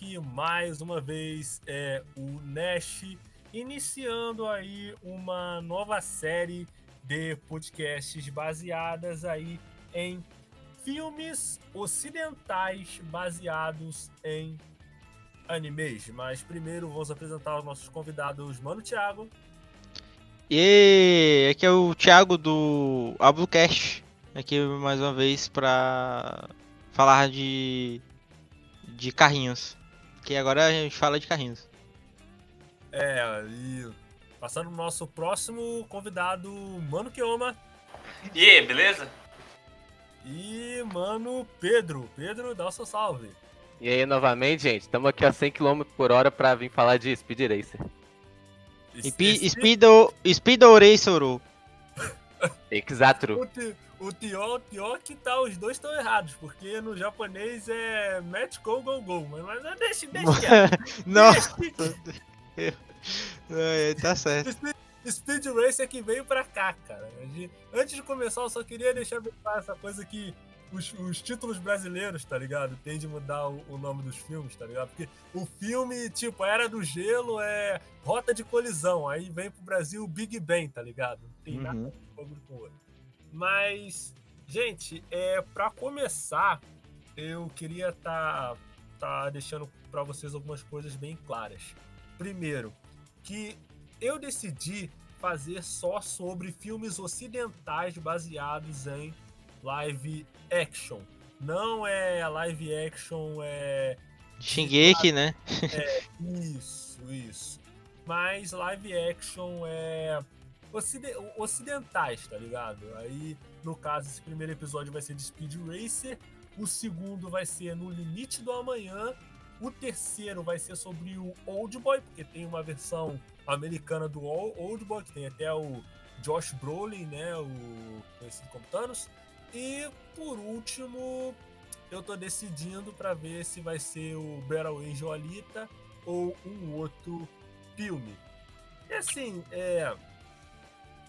aqui mais uma vez é o Nash, iniciando aí uma nova série de podcasts baseadas aí em filmes ocidentais baseados em animes. Mas primeiro vamos apresentar os nossos convidados, Mano Thiago. E aqui é o Thiago do Ablucast, aqui mais uma vez para falar de de carrinhos. Que agora a gente fala de carrinhos. É, e passando o nosso próximo convidado, Mano Kioma. E aí, beleza? E, mano, Pedro. Pedro, dá o seu salve. E aí, novamente, gente, estamos aqui a 100 km por hora para vir falar de Speed Racer. Speedo, Speedo Racer. Exato. O pior, o que tá, os dois estão errados, porque no japonês é match go go go, mas, mas deixa, deixa quieto. Nossa. é, tá certo. Speed, Racer que veio pra cá, cara. Antes de começar, eu só queria deixar bem claro essa coisa que os, os, títulos brasileiros, tá ligado? Tem de mudar o, o, nome dos filmes, tá ligado? Porque o filme, tipo, Era do Gelo é Rota de Colisão. Aí vem pro Brasil Big Bang, tá ligado? Não tem uhum. nada com o outro. Mas, gente, é, para começar, eu queria estar tá, tá deixando para vocês algumas coisas bem claras. Primeiro, que eu decidi fazer só sobre filmes ocidentais baseados em live action. Não é live action, é. Shingeki, né? É, isso, isso. Mas live action é ocidentais, tá ligado? Aí, no caso, esse primeiro episódio vai ser de Speed Racer, o segundo vai ser No Limite do Amanhã, o terceiro vai ser sobre o Old Boy, porque tem uma versão americana do Old Boy, que tem até o Josh Brolin, né, o conhecido como Thanos. E por último, eu tô decidindo para ver se vai ser o Battle Angel Alita ou um outro filme. E assim, é,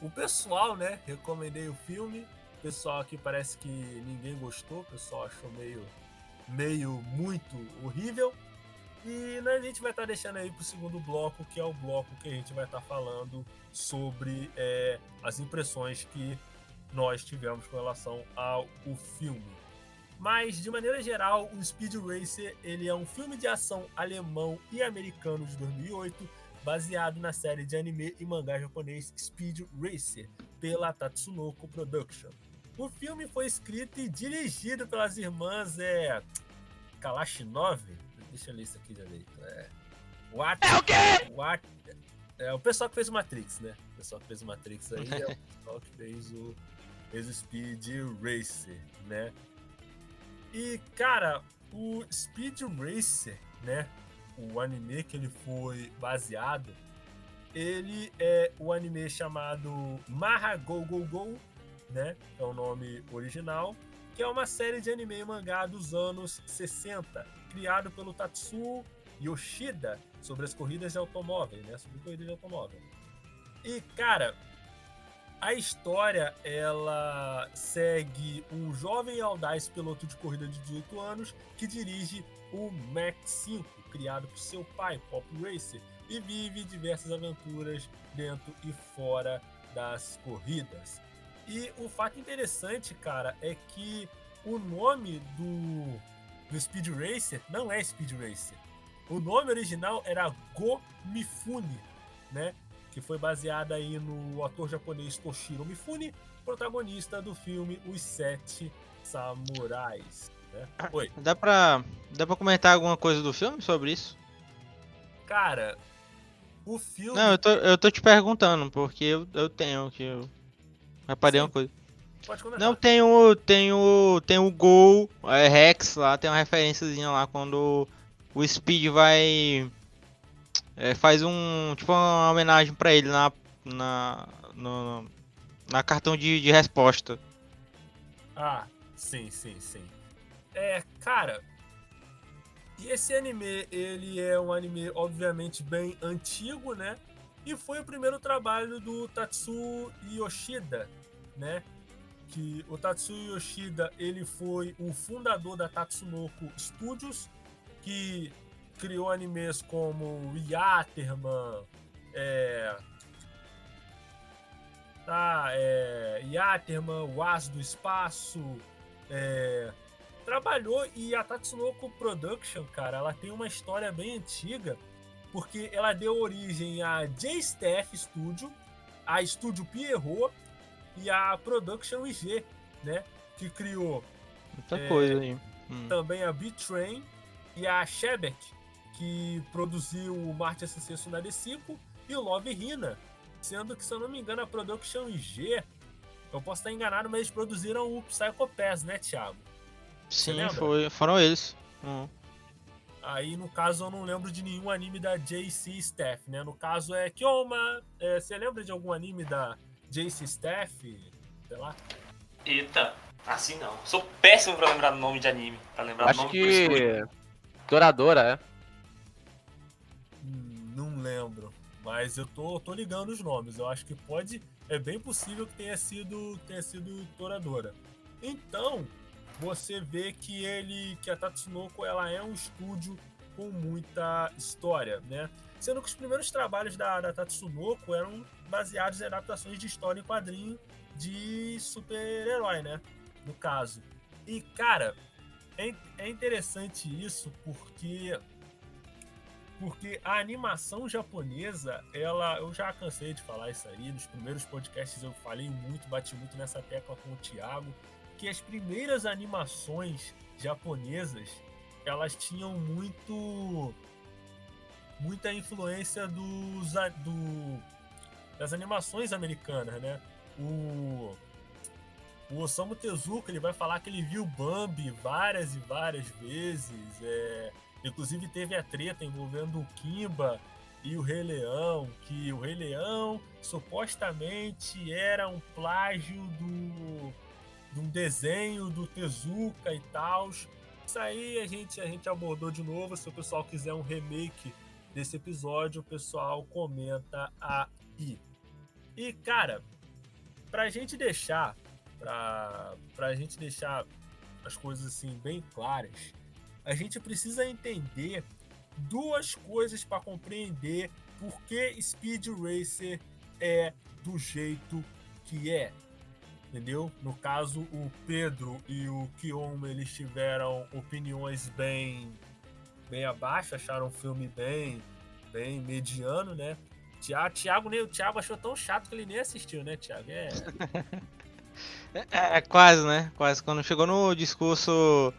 o pessoal, né? Recomendei o filme. O pessoal aqui parece que ninguém gostou. O pessoal achou meio, meio muito horrível. E né, a gente vai estar tá deixando aí para o segundo bloco, que é o bloco que a gente vai estar tá falando sobre é, as impressões que nós tivemos com relação ao filme. Mas, de maneira geral, o Speed Racer ele é um filme de ação alemão e americano de 2008 baseado na série de anime e mangá japonês Speed Racer, pela Tatsunoko Production. O filme foi escrito e dirigido pelas irmãs é, Kalashinov. Deixa eu ler isso aqui direito. É, What, é o quê? What, é o pessoal que fez o Matrix, né? O pessoal que fez o Matrix aí é o pessoal que fez o, fez o Speed Racer, né? E, cara, o Speed Racer, né? O anime que ele foi baseado, ele é o anime chamado Maha Go Go Go, né? É o nome original, que é uma série de anime e mangá dos anos 60, criado pelo Tatsuo Yoshida sobre as corridas de automóvel, né? Sobre corridas de automóvel. E, cara, a história ela segue um jovem audaz piloto de corrida de 18 anos que dirige o Mac 5, criado por seu pai, Pop Racer, e vive diversas aventuras dentro e fora das corridas. E o fato interessante, cara, é que o nome do, do Speed Racer não é Speed Racer. O nome original era Go Mifune, né? Que foi baseado aí no ator japonês Toshiro Mifune, protagonista do filme Os Sete Samurais. Né? Oi. Dá pra, dá pra comentar alguma coisa do filme sobre isso? Cara, o filme. Não, eu tô, eu tô te perguntando, porque eu, eu tenho que. Eu reparei Sim. uma coisa. Pode comentar. Não, tem o. Tem o. Tem o Gol, é, Rex lá, tem uma referênciazinha lá quando o Speed vai. É, faz um. Tipo uma homenagem pra ele na. Na. No, na cartão de, de resposta. Ah, sim, sim, sim. É, cara. E esse anime, ele é um anime, obviamente, bem antigo, né? E foi o primeiro trabalho do Tatsuo Yoshida, né? Que o Tatsuo Yoshida, ele foi o fundador da Tatsunoko Studios, que criou animes como Yaterman, é, tá, é, Yaterman, o As do Espaço, é, trabalhou e a Tatsunoko Production, cara, ela tem uma história bem antiga, porque ela deu origem a J-Staff Studio, a Studio Pierrot e a Production IG, né? Que criou Muita É, coisa aí. Hum. também a B-Train e a Shebek, que produziu o Marte Sucesso na D5 e o Love Hina. Sendo que, se eu não me engano, a Production IG, eu posso estar enganado, mas eles produziram o Psycho Pass, né, Thiago? Sim, foi, foram eles. Hum. Aí, no caso, eu não lembro de nenhum anime da JC Staff, né? No caso é Kyoma. É, você lembra de algum anime da JC Staff? Sei lá. Eita, assim não. Sou péssimo pra lembrar o nome de anime. Pra lembrar o Acho nome que. Douradora, é. Hum, Não lembro. Mas eu tô, tô ligando os nomes. Eu acho que pode. É bem possível que tenha sido, tenha sido Toradora. Então, você vê que ele. que a Tatsunoko ela é um estúdio com muita história, né? Sendo que os primeiros trabalhos da, da Tatsunoko eram baseados em adaptações de história em quadrinho de super-herói, né? No caso. E, cara, é, é interessante isso porque porque a animação japonesa, ela, eu já cansei de falar isso aí, nos primeiros podcasts eu falei muito, bati muito nessa tecla com o Thiago, que as primeiras animações japonesas, elas tinham muito muita influência dos do, das animações americanas, né? O o Osamu Tezuka ele vai falar que ele viu Bambi várias e várias vezes. É, inclusive teve a treta envolvendo o Kimba e o Rei Leão, que o Rei Leão supostamente era um plágio do de um desenho do Tezuka e tal. Isso aí a gente, a gente abordou de novo. Se o pessoal quiser um remake desse episódio, o pessoal comenta aí. E, cara, pra gente deixar pra, pra gente deixar as coisas assim bem claras, a gente precisa entender duas coisas para compreender por que Speed Racer é do jeito que é. Entendeu? No caso, o Pedro e o Kion, eles tiveram opiniões bem bem abaixo, acharam o filme bem bem mediano, né? Tiago, nem, o Thiago achou tão chato que ele nem assistiu, né, Thiago? É, É, quase, né? Quase. Quando chegou no discurso.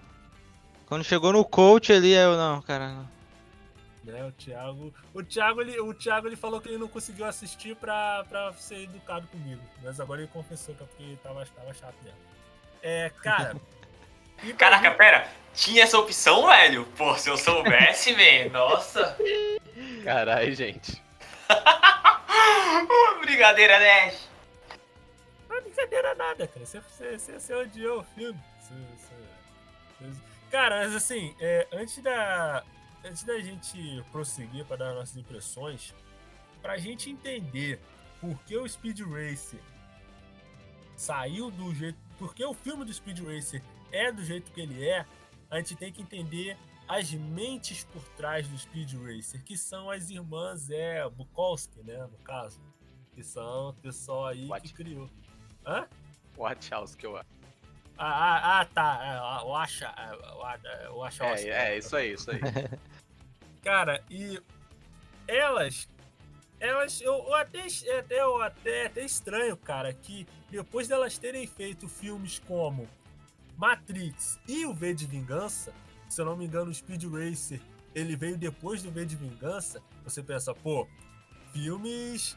Quando chegou no coach ali, eu não, cara. Né? O Thiago, o Thiago, ele, o Thiago ele falou que ele não conseguiu assistir pra, pra ser educado comigo, mas agora ele confessou que é porque tava, tava chato mesmo. É, cara. e Caraca, gente- pera. Tinha essa opção, velho? Pô, se eu soubesse, velho. Nossa. Caralho, gente. Brincadeira, né? Não é brincadeira nada, cara. Você, você, você, você odiou o filme. Você- você- Cara, mas assim, é, antes, da, antes da gente prosseguir para dar nossas impressões, pra gente entender por que o Speed Racer saiu do jeito. Por que o filme do Speed Racer é do jeito que ele é, a gente tem que entender as mentes por trás do Speed Racer, que são as irmãs é, Bukowski, né, no caso. Que são o pessoal aí What? que criou. Hã? Watch House que eu acho. Ah, ah, ah, tá. É, o Acha. é, o A- é, Acha É, Oscar. é, isso aí, isso aí. Cara, e elas. Elas. Eu, eu até, até, eu até, até estranho, cara, que depois delas terem feito filmes como Matrix e o V de Vingança, se eu não me engano, o Speed Racer ele veio depois do V de Vingança, você pensa, pô, filmes.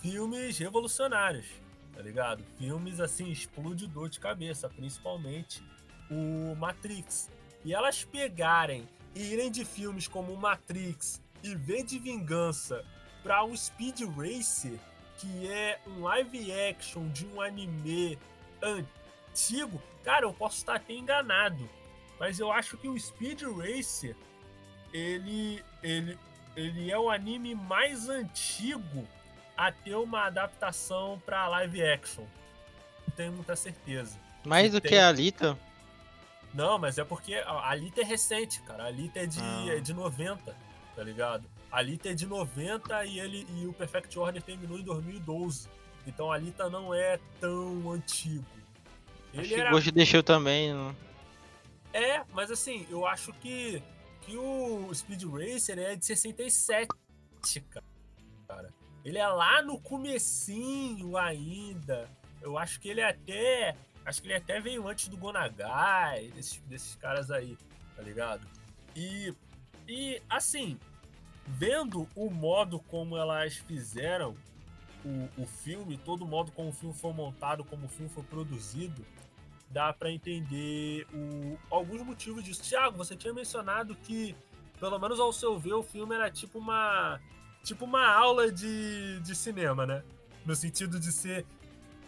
Filmes revolucionários, tá ligado? Filmes assim, explodidor de cabeça, principalmente o Matrix. E elas pegarem e irem de filmes como Matrix e V de Vingança para o Speed Racer, que é um live action de um anime antigo, cara, eu posso estar até enganado, mas eu acho que o Speed Racer ele ele ele é o anime mais antigo a ter uma adaptação para live action. Não tenho muita certeza. Mais do tem- que a Alita. Não, mas é porque a a Alita é recente, cara. A Alita é de, Ah. é de 90, tá ligado? A Alita é de 90 e, ele, e o Perfect Order terminou em 2012. Então a Alita não é tão antigo. Acho Ele que era of the Shell também. não- É, mas assim, eu acho que, que o Speed Racer é de 67, cara. Ele é lá no comecinho ainda. Eu acho que ele até. Acho que ele até veio antes do Gonagai, desses, desses caras aí, tá ligado? E, e assim, vendo o modo como elas fizeram o, o filme, todo o modo como o filme foi montado, como o filme foi produzido, dá pra entender o- alguns motivos disso. Tiago, você tinha mencionado que, pelo menos ao seu ver, o filme era tipo uma tipo uma aula de, de cinema, né? No sentido de ser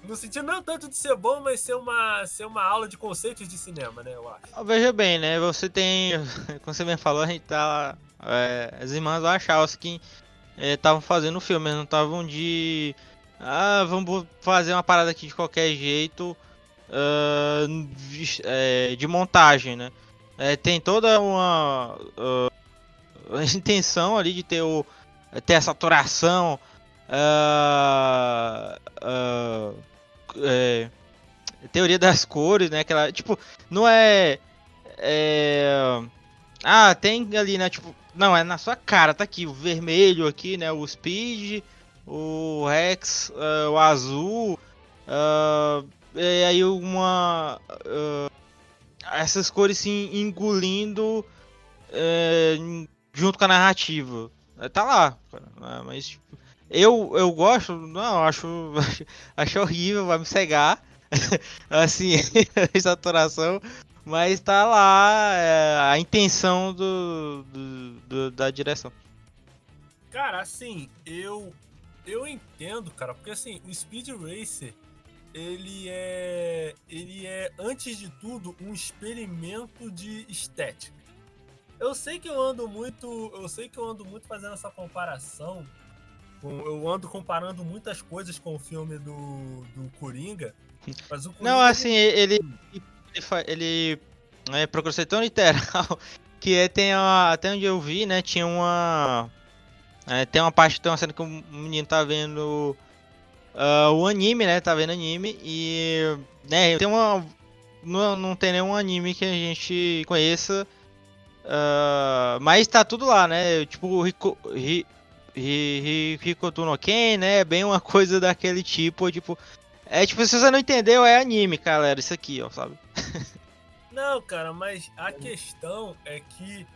no sentido não tanto de ser bom, mas ser uma ser uma aula de conceitos de cinema, né? Eu acho. Ah, Veja bem, né? Você tem. Como você bem falou, a gente tá. é, as irmãs Wachowski estavam fazendo o filme, não estavam de. Ah, vamos fazer uma parada aqui de qualquer jeito. ah, vis- é, de montagem, né? É, tem toda uma. ah, intenção ali de ter o. ter essa saturação. ah, ah, é, teoria das cores, né? Aquela, tipo, não é, é, ah, tem ali, né? Tipo, não é na sua cara, tá aqui o vermelho aqui, né? O Speed, o Rex, ah, o azul, ah, e aí uma ah, essas cores se engolindo junto com a narrativa. Tá lá, né, mas tipo, eu, eu gosto, não, acho, acho, horrível, vai me cegar. assim, a saturação, mas tá lá é, a intenção do, do- do- da direção. Cara, assim, eu eu entendo, cara, porque assim, o Speed Racer, ele é ele é antes de tudo um experimento de estética. Eu sei que eu ando muito, eu sei que eu ando muito fazendo essa comparação. Com- Eu ando comparando muitas coisas com o filme do, do Coringa. Mas o Coringa, Não, assim, ele ele, ele é, procurou ser tão literal que é, tem uma, até onde eu vi, né, tinha uma é, tem uma parte, tem uma cena que o menino tá vendo ah, o anime, né, tá vendo anime e né, tem uma não, não tem nenhum anime que a gente conheça ah, mas tá tudo lá, né, tipo Rico, Ri, Ri, Ri, Rikoto no Ken, né, bem uma coisa daquele tipo, tipo é tipo, se você não entendeu, é anime, galera, isso aqui, ó, sabe? Não, cara, mas a questão é que,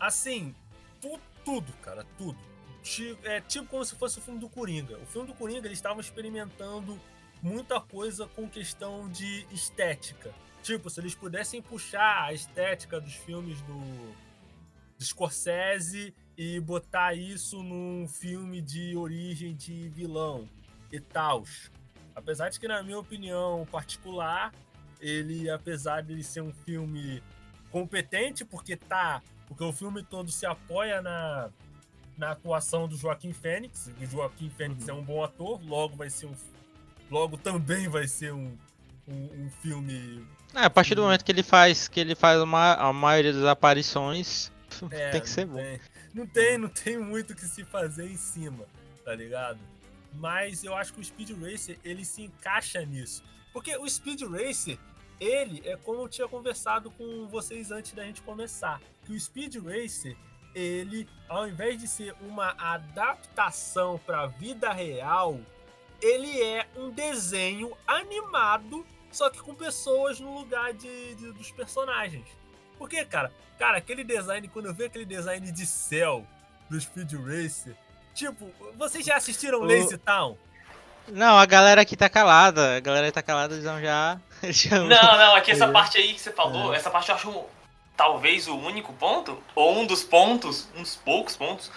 assim, tu- tudo, cara, tudo. Ti- É tipo como se fosse o filme do Coringa. O filme do Coringa, eles estavam experimentando muita coisa com questão de estética. Tipo, se eles pudessem puxar a estética dos filmes do, do Scorsese e botar isso num filme de origem de vilão e tal. Apesar de que, na minha opinião particular, ele, apesar de ele ser um filme competente, porque tá. Porque o filme todo se apoia na, na atuação do Joaquim Fênix. E o Joaquim Fênix é um bom ator, logo vai ser um. Logo também vai ser um, um, um filme. É, a partir do momento que ele faz, que ele faz uma, a maioria das aparições, é, tem que ser bom. tem- Não tem, não tem muito o que se fazer em cima, tá ligado? Mas eu acho que o Speed Racer ele se encaixa nisso. Porque o Speed Racer, ele é como eu tinha conversado com vocês antes da gente começar. Que o Speed Racer, ele, ao invés de ser uma adaptação para a vida real, ele é um desenho animado, só que com pessoas no lugar de, de- dos personagens. Porque, cara, cara, aquele design, quando eu vi aquele design de céu do Speed Racer, tipo, vocês já assistiram O- Lazy Town? Não, a galera aqui tá calada. A galera tá calada, eles vão já. Não, não, aqui essa É. parte aí que você falou, essa parte eu acho um- talvez o único ponto, ou um dos pontos, uns poucos pontos,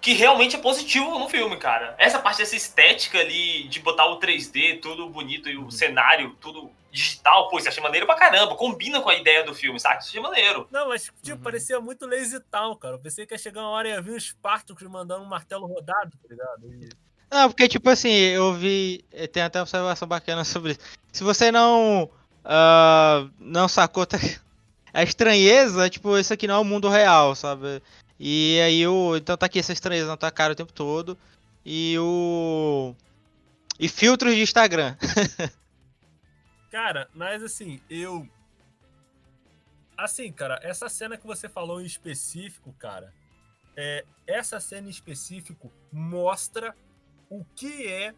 que realmente é positivo no filme, cara. Essa parte dessa estética ali, de botar o 3D, tudo bonito, e o cenário, tudo digital, pô, isso achei maneiro pra caramba, combina com a ideia do filme, sabe? Isso achei maneiro. Não, mas, tipo, Uhum. parecia muito Lazy Town, cara. Eu pensei que ia chegar uma hora e ia vir um Spartacus mandando um martelo rodado, tá ligado? E- Não, porque tipo assim, eu vi. eh, Tem até uma observação bacana sobre isso. Se você não. ah, não sacou. Tá, a estranheza, tipo, isso aqui não é o mundo real, sabe? E aí o. Então tá aqui essa estranheza na tua cara o tempo todo. E o. E filtros de Instagram. Cara, mas assim, eu. Assim, cara, essa cena que você falou em específico, cara, é, essa cena em específico mostra o que é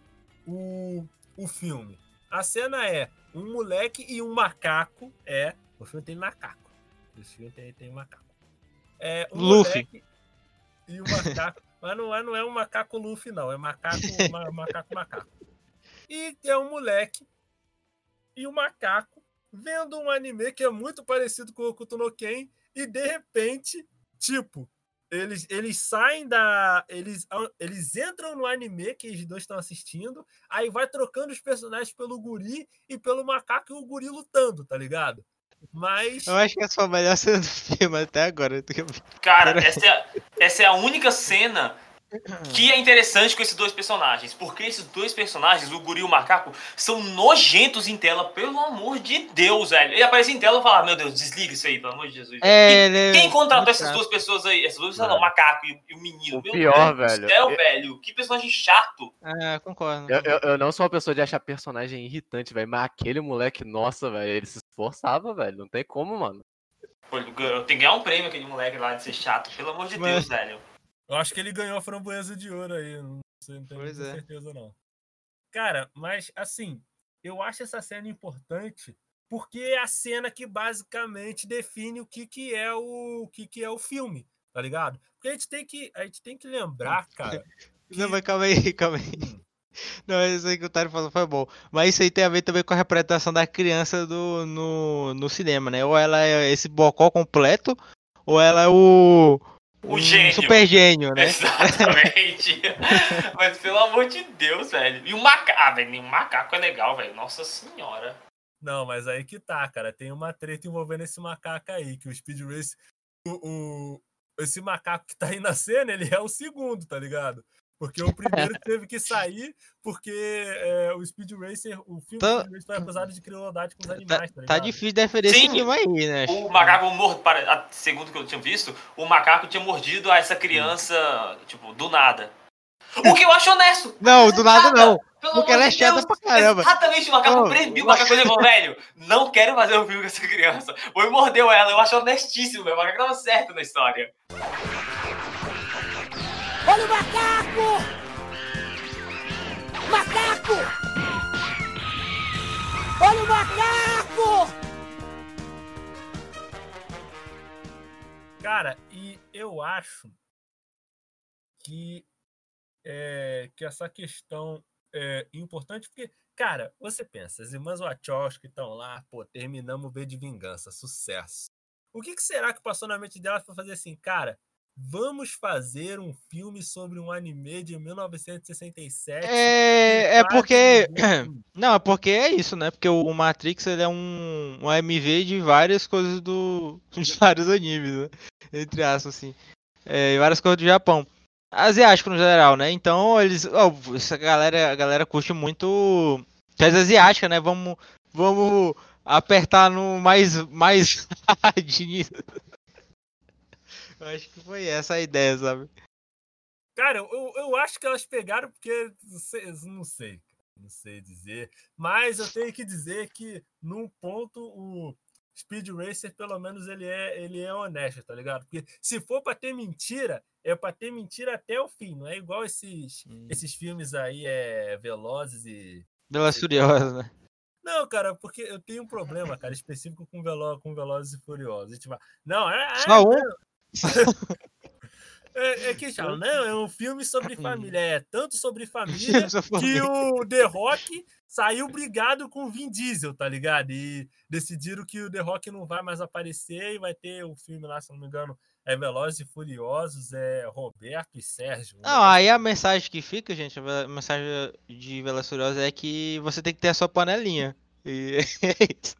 o, o filme. A cena é um moleque e um macaco. É, o filme tem macaco. O filme tem, tem macaco. É um Luffy. moleque e um macaco. mas não é, não é um macaco Luffy, não. É macaco, ma- macaco, macaco. E é um moleque e um macaco vendo um anime que é muito parecido com o Hokuto no Ken e de repente, tipo, eles, eles saem da. Eles, eles entram no anime que os dois estão assistindo, aí vai trocando os personagens pelo guri e pelo macaco e o guri lutando, tá ligado? Mas. Eu acho que essa foi a melhor cena do filme até agora. Cara, essa é, essa é a única cena que é interessante com esses dois personagens. Porque esses dois personagens, o guri e o macaco, são nojentos em tela, pelo amor de Deus, velho. Ele aparece em tela e fala: "Ah, Meu Deus, desliga isso aí, pelo amor de Jesus. É, Quem- ele é Quem contratou essas duas pessoas aí? Essas duas pessoas, não, o macaco e, e o menino. O Meu pior, Deus do velho, Céu, eu- velho. Que personagem chato. É, concordo. Eu, eu, eu não sou uma pessoa de achar personagem irritante, velho. Mas aquele moleque, nossa, velho, ele se esforçava, velho. Não tem como, mano. Pô, ganhou- Tem que ganhar um prêmio aquele moleque lá de ser chato. Pelo amor de Mas- Deus, velho. Eu acho que ele ganhou a framboesa de ouro aí. Não, sei, não tenho Pois é. certeza, não. Cara, mas assim, eu acho essa cena importante porque é a cena que basicamente define o que, que é o, o que, que é o filme, tá ligado? Porque a gente tem que, a gente tem que lembrar, cara. Não, mas calma aí, calma aí. Não, isso aí que o Tário falou foi bom. Mas isso aí tem a ver também com a representação da criança do, no, no cinema, né? Ou ela é esse bocó completo, ou ela é o. O um gênio. super gênio, né? Exatamente. Mas pelo amor de Deus, velho. E o macaco. Ah, velho, o macaco é legal, velho. Nossa senhora. Não, mas aí que tá, cara. Tem uma treta envolvendo esse macaco aí, que o Speed Race. O, o- esse macaco que tá aí na cena, ele é o segundo, tá ligado? Porque o primeiro teve que sair porque é, o Speed Racer, o filme Tá- Speed Racer foi acusado de crueldade com os Tá, animais, tá, tá ligado? difícil defender esse Sim, filme aí, né? O macaco a- segundo que eu tinha visto, o macaco tinha mordido a essa criança, tipo, do nada. O que eu acho honesto. Não, do nada não. Pelo Porque ela é chata pra caramba. Exatamente, o macaco proibiu, o macaco falou, velho, não quero fazer um filme com essa criança. Foi e mordeu ela, eu acho honestíssimo, velho. O macaco tava certo na história. Olha o macaco! Macaco! Olha o macaco! Cara, e eu acho que, é, que essa questão é importante, porque, cara, você pensa, as irmãs Wachowski estão lá, pô, terminamos o V de Vingança, sucesso. O que, que será que passou na mente delas para fazer assim, cara, vamos fazer um filme sobre um anime de 1967? É, é que porque. Não, é porque é isso, né? Porque o Matrix ele é um, um AMV de várias coisas do. de vários animes, né? Entre aspas, assim. É, várias coisas do Japão. Asiático no geral, né? Então eles. ó, essa galera, a galera curte muito. Coisa asiática, né? Vamos. Vamos apertar no mais. mais hard. Eu acho que foi essa a ideia, sabe? Cara, eu, eu acho que elas pegaram porque não sei, não sei, não sei dizer, mas eu tenho que dizer que num ponto o Speed Racer pelo menos ele é ele é honesto, tá ligado? Porque se for pra ter mentira, é pra ter mentira até o fim, não é igual esses Hum. esses filmes aí é velozes e Pelas Furiosas, né? não, cara, porque eu tenho um problema, cara, específico com, velo... com Velozes e Furiosos. Vai, não, é, é, Só um? É, é que chama, não, é um filme sobre família. É tanto sobre família que o The Rock saiu brigado com o Vin Diesel, tá ligado? E decidiram que o The Rock não vai mais aparecer e vai ter o filme lá, se não me engano, é Velozes e Furiosos, é Roberto e Sérgio. um Não, aí a mensagem que fica, gente, a mensagem de Velas Furiosas é que você tem que ter a sua panelinha. E é isso.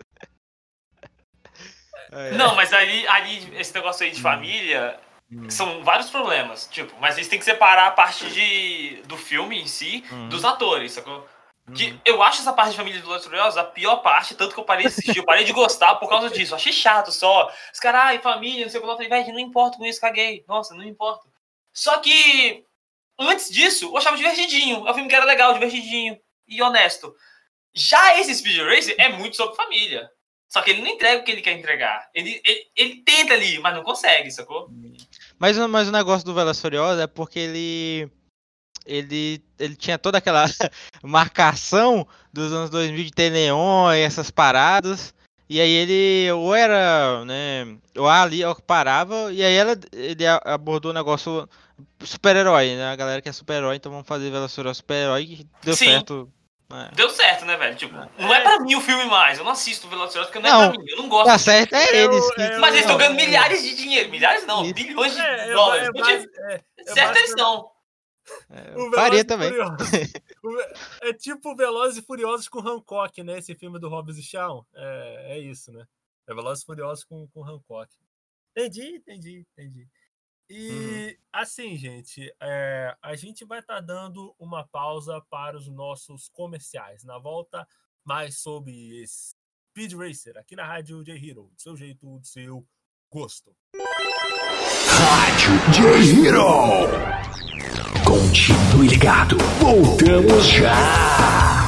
É. Não, mas ali, ali, esse negócio aí de família, Hum. são vários problemas. Tipo, mas eles têm que separar a parte de, do filme em si Hum. dos atores, sacou? Que Uhum. eu acho essa parte de Família dos Velozes Furiosos a pior parte, tanto que eu parei de assistir, eu parei de gostar por causa disso. Eu achei chato só. Os caras, ai, família, não sei o que, eu falei, velho, não importa com isso, caguei. Nossa, não importa. Só que, antes disso, eu achava divertidinho. É um filme que era legal, divertidinho e honesto. Já esse Speed Racer é muito sobre família. Só que ele não entrega o que ele quer entregar. Ele, ele, ele tenta ali, mas não consegue, sacou? Mas, o- mas o negócio do Velas Furiosa é porque ele. Ele, ele tinha toda aquela marcação dos anos 2000 de ter neon e essas paradas. E aí ele ou era, né, ou ali ou parava, e aí ela, ele abordou o negócio super-herói, né? A galera que é super-herói, então vamos fazer Velas Furiosas super-herói, deu Sim. certo. Né. Deu certo, né, velho? Tipo, não é pra mim o filme mais. Eu não assisto Velozes e Furiosos porque não, Não, é pra mim. Eu não gosto. Tá certo, é É eles que. é Mas eles estão Não, ganhando é- milhares de dinheiro. Milhares não, Isso. bilhões de É, é, dólares. é, Podia- base- é, é certo eles são. É, O eu Velozes faria e também. É tipo Velozes e Furiosos com Hancock, né? Esse filme do Hobbs e Shaw. É, é isso, né? É Velozes e Furiosos com, com Hancock. Entendi, entendi, entendi. E assim, gente, é, a gente vai estar dando uma pausa para os nossos comerciais. Na volta, mais sobre esse Speed Racer aqui na Rádio J Hero. Do seu jeito, do seu gosto. Rádio J Hero. Continue ligado. Voltamos já.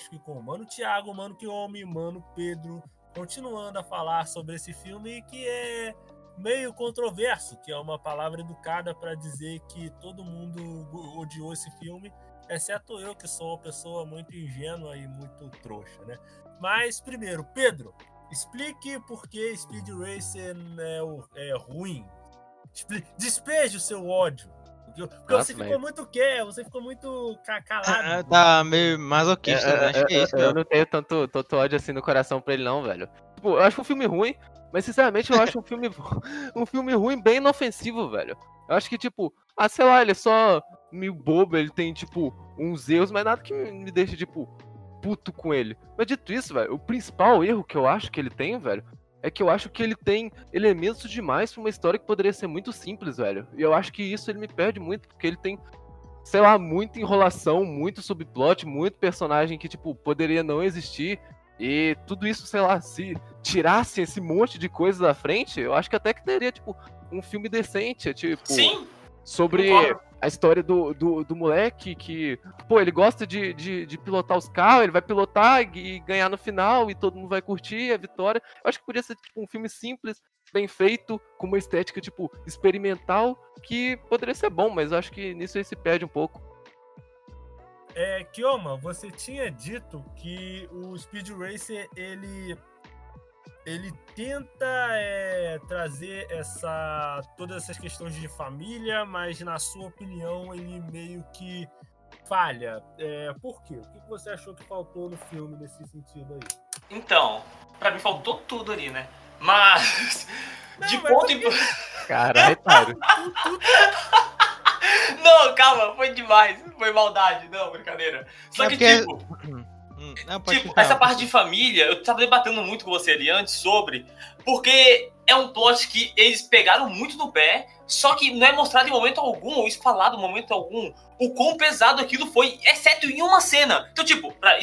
Nash, aqui com o Mano Thiago, Mano Kiyomi, Mano Pedro, continuando a falar sobre esse filme que é meio controverso, que é uma palavra educada para dizer que todo mundo odiou esse filme, exceto eu, que sou uma pessoa muito ingênua e muito trouxa, né? Mas, primeiro, Pedro, explique por que Speed Racer é, é ruim. Despeje o seu ódio. Porque, porque Nossa, você mas- ficou muito quieto, você ficou muito ca- calado. Tá meio masoquista, né? Acho que é isso, eu, eu meu. não tenho tanto, tanto ódio assim no coração pra ele, não, velho. Tipo, eu acho um filme ruim, mas sinceramente eu acho um filme, um filme ruim bem inofensivo, velho. Eu acho que, tipo, ah, sei lá, ele é só meio bobo, ele tem, tipo, uns erros, mas nada que me me deixe, tipo, puto com ele. Mas dito isso, velho, o principal erro que eu acho que ele tem, velho, é que eu acho que ele tem elementos demais pra uma história que poderia ser muito simples, velho. E eu acho que isso ele me perde muito, porque ele tem sei lá, muita enrolação, muito subplot, muito personagem que, tipo, poderia não existir. E tudo isso, sei lá, se tirasse esse monte de coisa da frente, eu acho que até que teria, tipo, um filme decente, tipo, Sim, sobre a história do, do, do moleque que, pô, ele gosta de, de, de pilotar os carros, ele vai pilotar e, e ganhar no final e todo mundo vai curtir a vitória. Eu acho que podia ser, tipo, um filme simples, bem feito, com uma estética, tipo, experimental, que poderia ser bom, mas eu acho que nisso ele se perde um pouco. É, Kioma, você tinha dito que o Speed Racer ele ele tenta é, trazer essa todas essas questões de família, mas na sua opinião ele meio que falha. É, por quê? O que você achou que faltou no filme nesse sentido aí? Então, pra mim faltou tudo ali, né? Mas. Não, de mas ponto em. Caralho, Tário. Não, calma, foi demais. Foi maldade. Não, brincadeira. Só É que, porque- tipo. Hum, Não, Tipo, essa parte de família, eu tava debatendo muito com você ali antes sobre, porque é um plot que eles pegaram muito no pé, só que não é mostrado em momento algum, ou isso falado em momento algum, o quão pesado aquilo foi, exceto em uma cena. Então, tipo, pra,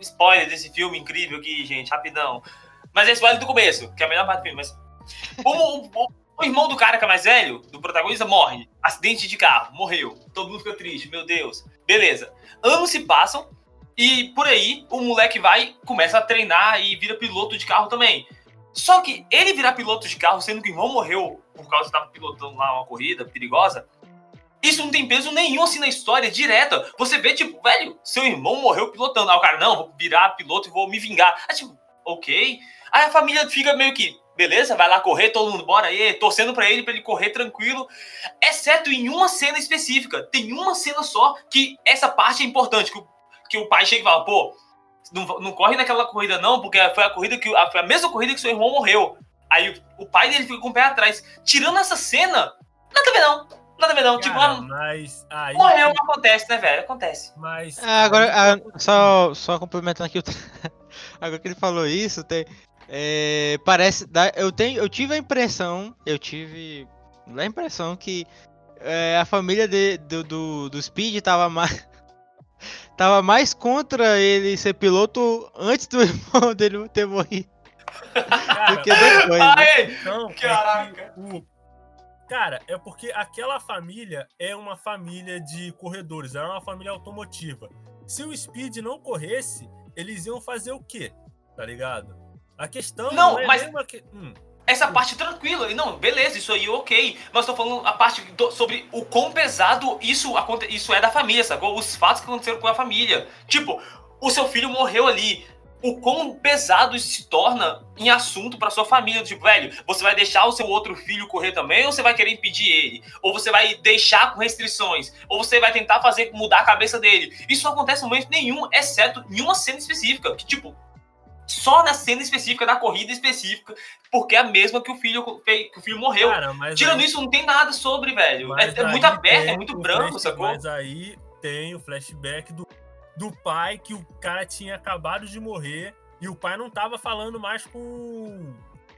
spoiler desse filme incrível aqui, gente, rapidão. Mas é spoiler do começo, que é a melhor parte do filme, mas. O, o- o irmão do cara que é mais velho, do protagonista, morre. Acidente de carro, morreu. Todo mundo fica triste, meu Deus. Beleza. Anos se passam, e por aí, o moleque vai, começa a treinar e vira piloto de carro também. Só que ele virar piloto de carro, sendo que o irmão morreu por causa que estava pilotando lá uma corrida perigosa, isso não tem peso nenhum assim na história, direta. Você vê, tipo, velho, seu irmão morreu pilotando. Aí o cara, não, vou virar piloto e vou me vingar. Aí, tipo, ok. Aí a família fica meio que, beleza, vai lá correr, todo mundo bora aí, torcendo pra ele, pra ele correr tranquilo. Exceto em uma cena específica. Tem uma cena só que essa parte é importante, que o, que o pai chega e fala, pô, não, não corre naquela corrida não, porque foi a corrida que a, foi a mesma corrida que seu irmão morreu. Aí o, o pai dele fica com o pé atrás. Tirando essa cena, nada a ver não. Nada a ver não. tipo, Cara, mas aí. morreu, acontece, né, velho? Acontece. Mas. Ah, agora, ah, só, só complementando aqui, o agora que ele falou isso, tem, é, parece, eu, tenho, eu tive a impressão, eu tive a impressão que é, a família de- do, do, do Speed tava mais, tava mais contra ele ser piloto antes do irmão dele ter morrido Cara, do que depois. né? Ai, Então, é Caraca. que o- Cara, é porque aquela família é uma família de corredores, era uma família automotiva. Se o Speed não corresse, eles iam fazer o quê? Tá ligado? A questão Não, é mas- que... hum, Essa parte tranquila. E Não, beleza, isso aí ok. Mas tô falando a parte do- sobre o quão pesado isso, isso é da família, sacou? Os fatos que aconteceram com a família. Tipo, o seu filho morreu ali. O quão pesado isso se torna em assunto pra sua família. Tipo, velho, você vai deixar o seu outro filho correr também ou você vai querer impedir ele? Ou você vai deixar com restrições? Ou você vai tentar fazer mudar a cabeça dele? Isso não acontece em momento nenhum, exceto em uma cena específica. Que, tipo, só na cena específica, na corrida específica, porque é a mesma que o filho, que o filho morreu. Cara, Tirando aí- isso, não tem nada sobre, velho. É, é muito aberto, é muito branco, sacou? Mas aí tem o flashback do, do pai que o cara tinha acabado de morrer e o pai não tava falando mais com.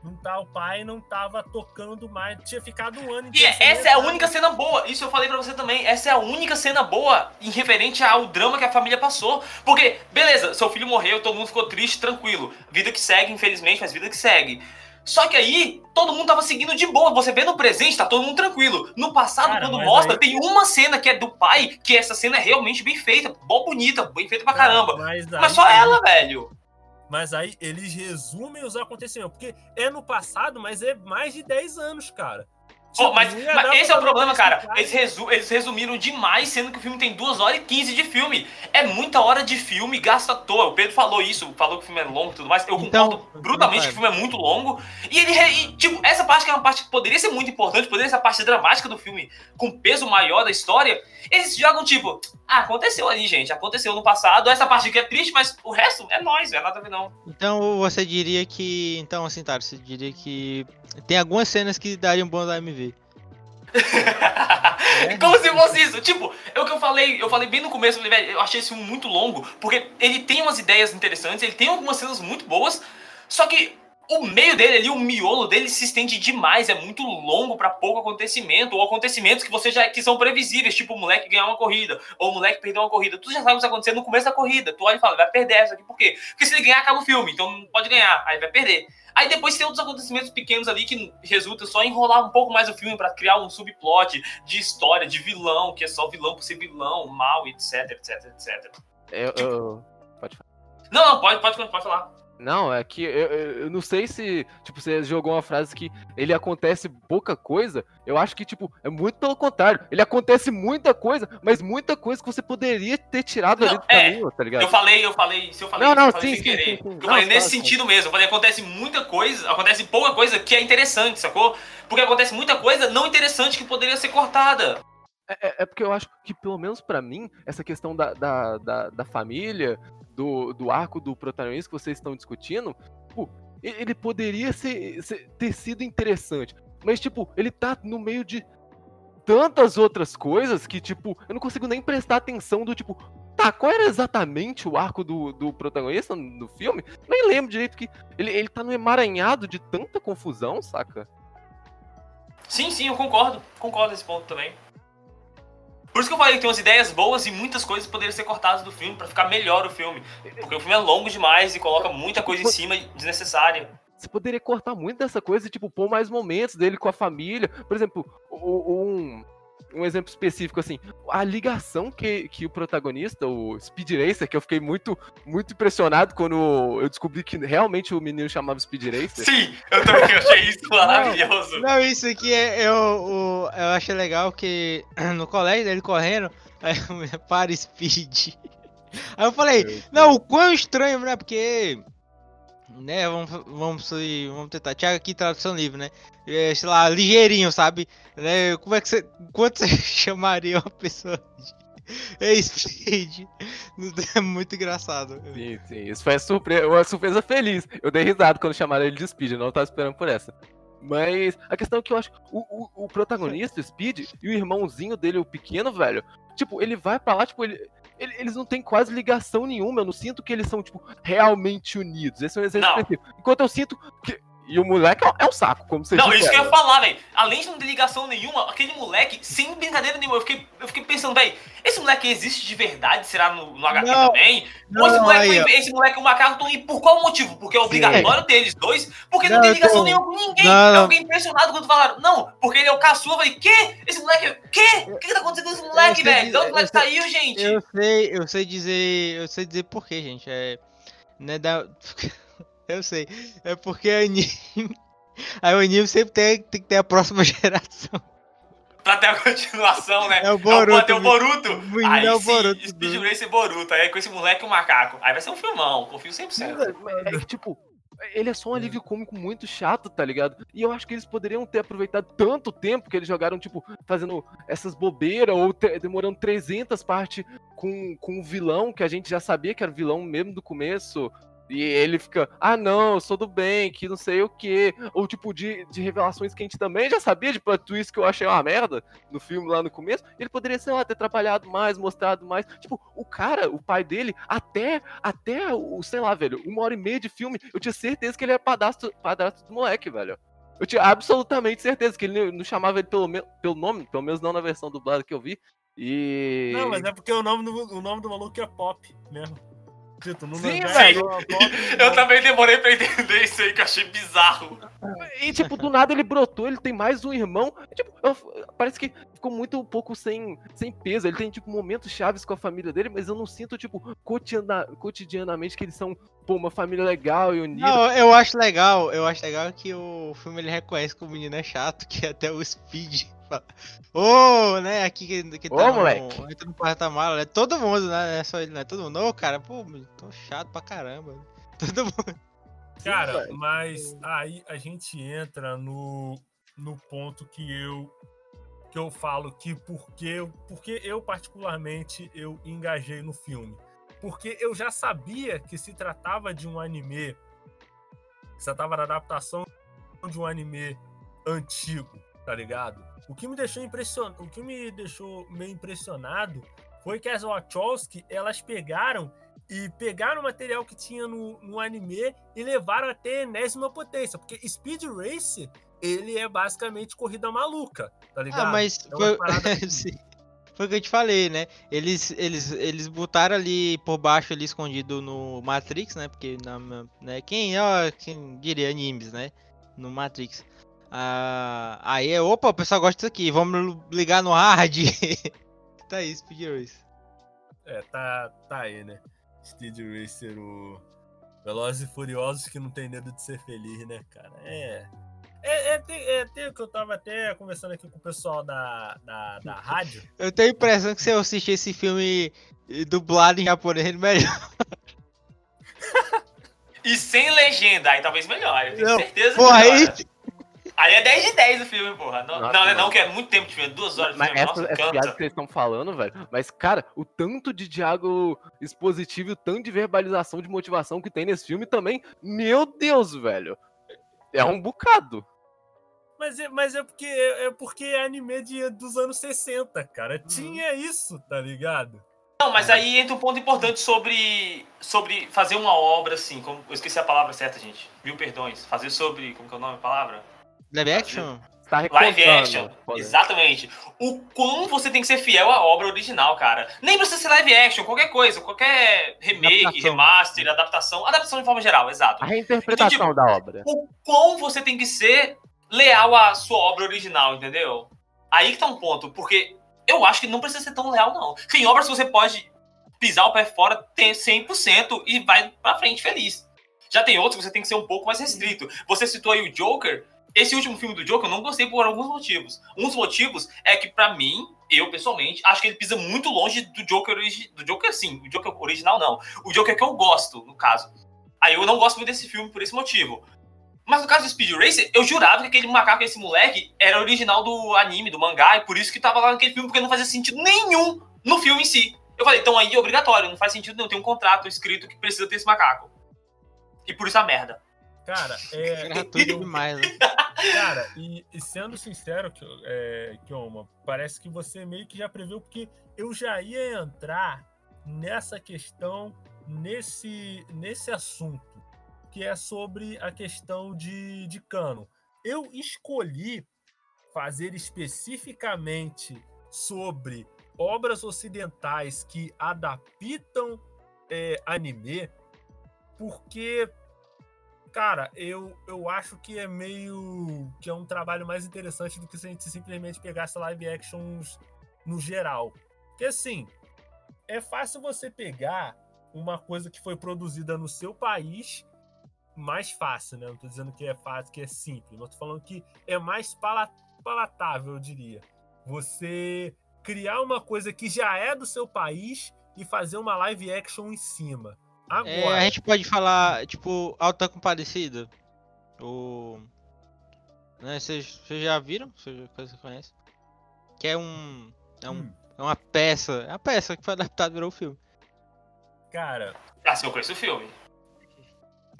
Não tá, o pai não tava tocando mais. Tinha ficado um ano E inteiro sem essa é a única cena boa. Isso eu falei pra você também. Essa é a única cena boa em referente ao drama que a família passou. Porque, beleza, seu filho morreu, todo mundo ficou triste, tranquilo. Vida que segue, infelizmente, mas vida que segue. Só que aí, todo mundo tava seguindo de boa. Você vê no presente, tá todo mundo tranquilo. No passado, Cara, quando mostra, aí- tem uma cena que é do pai, que essa cena é realmente bem feita. Bom, bonita, bem feita pra Cara, caramba. Mas, Mas aí- só ela, velho. Mas aí eles resumem os acontecimentos. Porque é no passado, mas é mais de 10 anos, cara. Oh, Tipo, mas, mas esse é o problema, cara. Eles, resu- eles resumiram demais, sendo que o filme tem 2 horas e 15 de filme. É muita hora de filme, gasta à toa. O Pedro falou isso, falou que o filme é longo e tudo mais. Eu Então, concordo brutalmente que o filme é muito longo. E ele, e, tipo, essa parte que é uma parte que poderia ser muito importante, poderia ser a parte dramática do filme, com peso maior da história. Eles jogam, tipo, ah, aconteceu ali, gente. Aconteceu no passado. Essa parte aqui é triste, mas o resto é nós, não é nada a ver, não. Então você diria que. Então, assim, tá, você diria que. Tem algumas cenas que dariam bom da MV. Como se fosse isso. Tipo, é o que eu falei, eu falei bem no começo, eu falei, velho, eu achei esse filme muito longo, porque ele tem umas ideias interessantes, ele tem algumas cenas muito boas, só que o meio dele ali, o miolo dele se estende demais, é muito longo pra pouco acontecimento, ou acontecimentos que você já que são previsíveis, tipo o moleque ganhar uma corrida, ou o moleque perder uma corrida. Tu já sabe o que vai acontecer no começo da corrida. Tu olha e fala, vai perder essa aqui, por quê? Porque se ele ganhar, acaba o filme, então não pode ganhar, aí vai perder. Aí depois tem outros acontecimentos pequenos ali que resultam só em enrolar um pouco mais o filme pra criar um subplot de história, de vilão, que é só vilão por ser vilão, mal, etc, etc, etc. Eu, eu- Não, não, pode, pode, pode falar. Não, é que eu, eu- não sei se, tipo, você jogou uma frase que ele acontece pouca coisa. Eu acho que, tipo, é muito pelo contrário. Ele acontece muita coisa, mas muita coisa que você poderia ter tirado Não, ali do é, caminho, tá ligado? Eu falei, eu falei, se eu falei, Não, não, eu falei sim, sem sim, querer. sim, sim. Eu Não, falei nesse claro, sentido mesmo. Eu falei, acontece muita coisa, acontece pouca coisa que é interessante, sacou? Porque acontece muita coisa não interessante que poderia ser cortada. É, é- é porque eu acho que, pelo menos pra mim, essa questão da, da, da, da família, do, do arco do protagonista que vocês estão discutindo, tipo, ele poderia ser, ser- ter sido interessante. Mas, tipo, ele tá no meio de tantas outras coisas que, tipo, eu não consigo nem prestar atenção do tipo. Tá, qual era exatamente o arco do, do protagonista no filme? Nem lembro direito que ele, ele tá no emaranhado de tanta confusão, saca? Sim, sim, eu concordo. Concordo nesse ponto também. Por isso que eu falei que tem umas ideias boas e muitas coisas poderiam ser cortadas do filme pra ficar melhor o filme. Porque o filme é longo demais e coloca muita coisa em cima desnecessária. Você poderia cortar muito dessa coisa e, tipo, pôr mais momentos dele com a família. Por exemplo, um, um exemplo específico, assim, a ligação que, que o protagonista, o Speed Racer, que eu fiquei muito, muito impressionado quando eu descobri que realmente o menino chamava Speed Racer. Sim, eu também achei isso maravilhoso. Não, isso aqui é, eu, o- eu achei legal que no colégio dele correndo, aí eu, para speed. Aí eu falei, não, o quão estranho, né? Porque. Né, vamos, vamos, vamos tentar. Tiago aqui, tradução livre, né? É, sei lá, ligeirinho, sabe? Né, como é que você. Quanto você chamaria uma pessoa de. É speed. É muito engraçado. Sim, sim. Isso foi uma surpresa, uma surpresa feliz. Eu dei risada quando chamaram ele de Speed, eu não tava esperando por essa. Mas a questão é que eu acho o, o, o protagonista, o Speed, e o irmãozinho dele, o pequeno, velho, tipo, ele vai pra lá, tipo, ele- eles não têm quase ligação nenhuma. Eu não sinto que eles são, tipo, realmente unidos. Esse é um exemplo. Enquanto eu sinto que. E o moleque é um- é um saco, como vocês Não, isso que eu ia falar, velho. Além de não ter ligação nenhuma, aquele moleque, sem brincadeira nenhuma, eu fiquei, eu fiquei pensando, velho, esse moleque existe de verdade? Será no, no HQ Não, também? Ou esse não, moleque, aí, esse moleque e o macaco aí por qual motivo? Porque é obrigatório deles dois? Porque não, Não, tem ligação tô- nenhuma com ninguém. Não, Eu não. fiquei impressionado quando falaram, não, porque ele é o caçula. Eu falei, quê? Esse moleque, é- quê? O que, que tá acontecendo com esse moleque, velho? De onde o moleque saiu, gente? Eu sei, eu sei dizer. Eu sei dizer por quê, gente. É. Né, da... Eu sei. É porque anime. Aí o anime sempre tem, tem que ter a próxima geração. Pra ter a continuação, né? É o Boruto, É o, tem o Boruto. menino Aí é o sim, Boruto Speed Racer Boruto. Aí com esse moleque e o macaco. Aí vai ser um filmão, confio 100%. É que, tipo, ele é só um alívio cômico muito chato, tá ligado? E eu acho que eles poderiam ter aproveitado tanto tempo que eles jogaram, tipo, fazendo essas bobeiras ou demorando 300 partes com, com o vilão, que a gente já sabia que era vilão mesmo do começo. E ele fica, ah não, eu sou do bem, que não sei o que. Ou tipo, de, de revelações que a gente também já sabia de plot twist que eu achei uma merda no filme lá no começo. Ele poderia, sei lá, ter atrapalhado mais, mostrado mais. Tipo, o cara, o pai dele, até, até o, sei lá, velho, uma hora e meia de filme, eu tinha certeza que ele era padrasto, padrasto do moleque, velho. Eu tinha absolutamente certeza que ele não- chamava ele pelo, pelo nome, pelo menos não na versão dublada que eu vi. E. Não, mas é porque o nome do, o nome do maluco é Pop mesmo. Tito, no Sim, velho. Eu também demorei pra entender isso aí, que eu achei bizarro. E, tipo, do nada ele brotou, ele tem mais um irmão. Tipo, eu- parece que ficou muito um pouco sem, sem peso. Ele tem, tipo, momentos chaves com a família dele, mas eu não sinto, tipo, cotidiana- cotidianamente que eles são, pô, uma família legal e unida. Não, eu acho legal, eu acho legal que o filme ele reconhece que o menino é chato, que até o Speed ô, né, aqui que, que Ô, tá moleque." no, entra no porta-mala, né, todo mundo, né, não é só ele, né, todo mundo, ô, cara, pô, tô chato pra caramba, todo mundo. Cara, mas aí a gente entra no, no ponto que eu que eu falo que porque, eu- porque eu particularmente eu engajei no filme. Porque eu já sabia que se tratava de um anime, que se tratava da adaptação de um anime antigo, tá ligado? O que me deixou impressionado, o que me deixou meio impressionado foi que as Wachowski, elas pegaram e pegaram o material que tinha no, no anime e levaram até a enésima potência. Porque Speed Racer, ele é basicamente corrida maluca, tá ligado? Ah, mas uma foi, assim. sim. foi o que eu te falei, né, eles, eles, eles botaram ali por baixo, ali escondido no Matrix, né, porque, na, né, quem, ó, quem diria animes, né, no Matrix. Ah, aí é, opa, o pessoal gosta disso aqui, vamos ligar no hard. tá aí, Speed Racer. É, tá, tá aí, né? Speed Racer, o, Velozes e Furiosos que não tem medo de ser feliz, né, cara? É. É, é, tem, é, tem o que eu tava até conversando aqui com o pessoal da, da, da rádio. Eu tenho a impressão que se eu assistir esse filme dublado em japonês, ele melhor. E sem legenda, aí talvez melhore. Eu tenho Não, certeza que melhora. Aí é 10 de 10 o filme, porra. Não, Nossa, não, não, é mano. não, que é muito tempo de filme, duas horas de Mas filme. essa, Nossa, essa cansa. piada que vocês estão falando, velho. Mas, cara, o tanto de diálogo expositivo e o tanto de verbalização de motivação que tem nesse filme também, meu Deus, velho. É um bocado. Mas é, mas é porque é porque é anime de, dos anos 60, cara. Tinha isso, tá ligado? Não, mas aí entra um ponto importante sobre, sobre fazer uma obra assim, como, eu esqueci a palavra certa, gente. Mil perdões. Fazer sobre, como que é o nome da palavra? Live action? Tá Live action. Exatamente. O quão você tem que ser fiel à obra original, cara. Nem precisa ser live action, qualquer coisa, qualquer remake, Adaptação. remaster, adaptação. Adaptação de forma geral, exato. A reinterpretação Então, tipo, da obra. O quão você tem que ser leal à sua obra original, entendeu? Aí que tá um ponto, porque eu acho que não precisa ser tão leal, não. Tem obras que você pode pisar o pé fora tem 100% e vai pra frente feliz. Já tem outros que você tem que ser um pouco mais restrito. Você citou aí o Joker. Esse último filme do Joker eu não gostei por alguns motivos. Um dos motivos é que, pra mim, eu pessoalmente, acho que ele pisa muito longe do Joker do Joker sim, o Joker original não. O Joker que eu gosto, no caso. Aí eu não gosto muito desse filme por esse motivo. Mas no caso do Speed Racer, eu jurava que aquele macaco, esse moleque, era original do anime, do mangá, e por isso que tava lá naquele filme, porque não fazia sentido nenhum no filme em si. Eu falei, então aí é obrigatório, não faz sentido nenhum, tem um contrato escrito que precisa ter esse macaco. E por isso a merda. Cara, é. Gratuito demais, né? Cara, e, e sendo sincero, é, Kioma, parece que você meio que já previu, porque eu já ia entrar nessa questão, nesse, nesse assunto, que é sobre a questão de, de cano. Eu escolhi fazer especificamente sobre obras ocidentais que adaptam é, anime, porque Cara, eu, eu acho que é meio. que é um trabalho mais interessante do que se a gente simplesmente pegasse live actions no geral. Porque assim, é fácil você pegar uma coisa que foi produzida no seu país, mais fácil, né? Não tô dizendo que é fácil, que é simples, mas tô falando que é mais pala- palatável, eu diria. Você criar uma coisa que já é do seu país e fazer uma live action em cima. Agora. É, a gente pode falar, tipo, Alta Compadecida. O. Né, vocês vocês já viram? Vocês você conhece? Que é um. É, um, Hum, é uma peça. É uma peça que foi adaptada e virou filme. cara, Assim eu conheço o filme.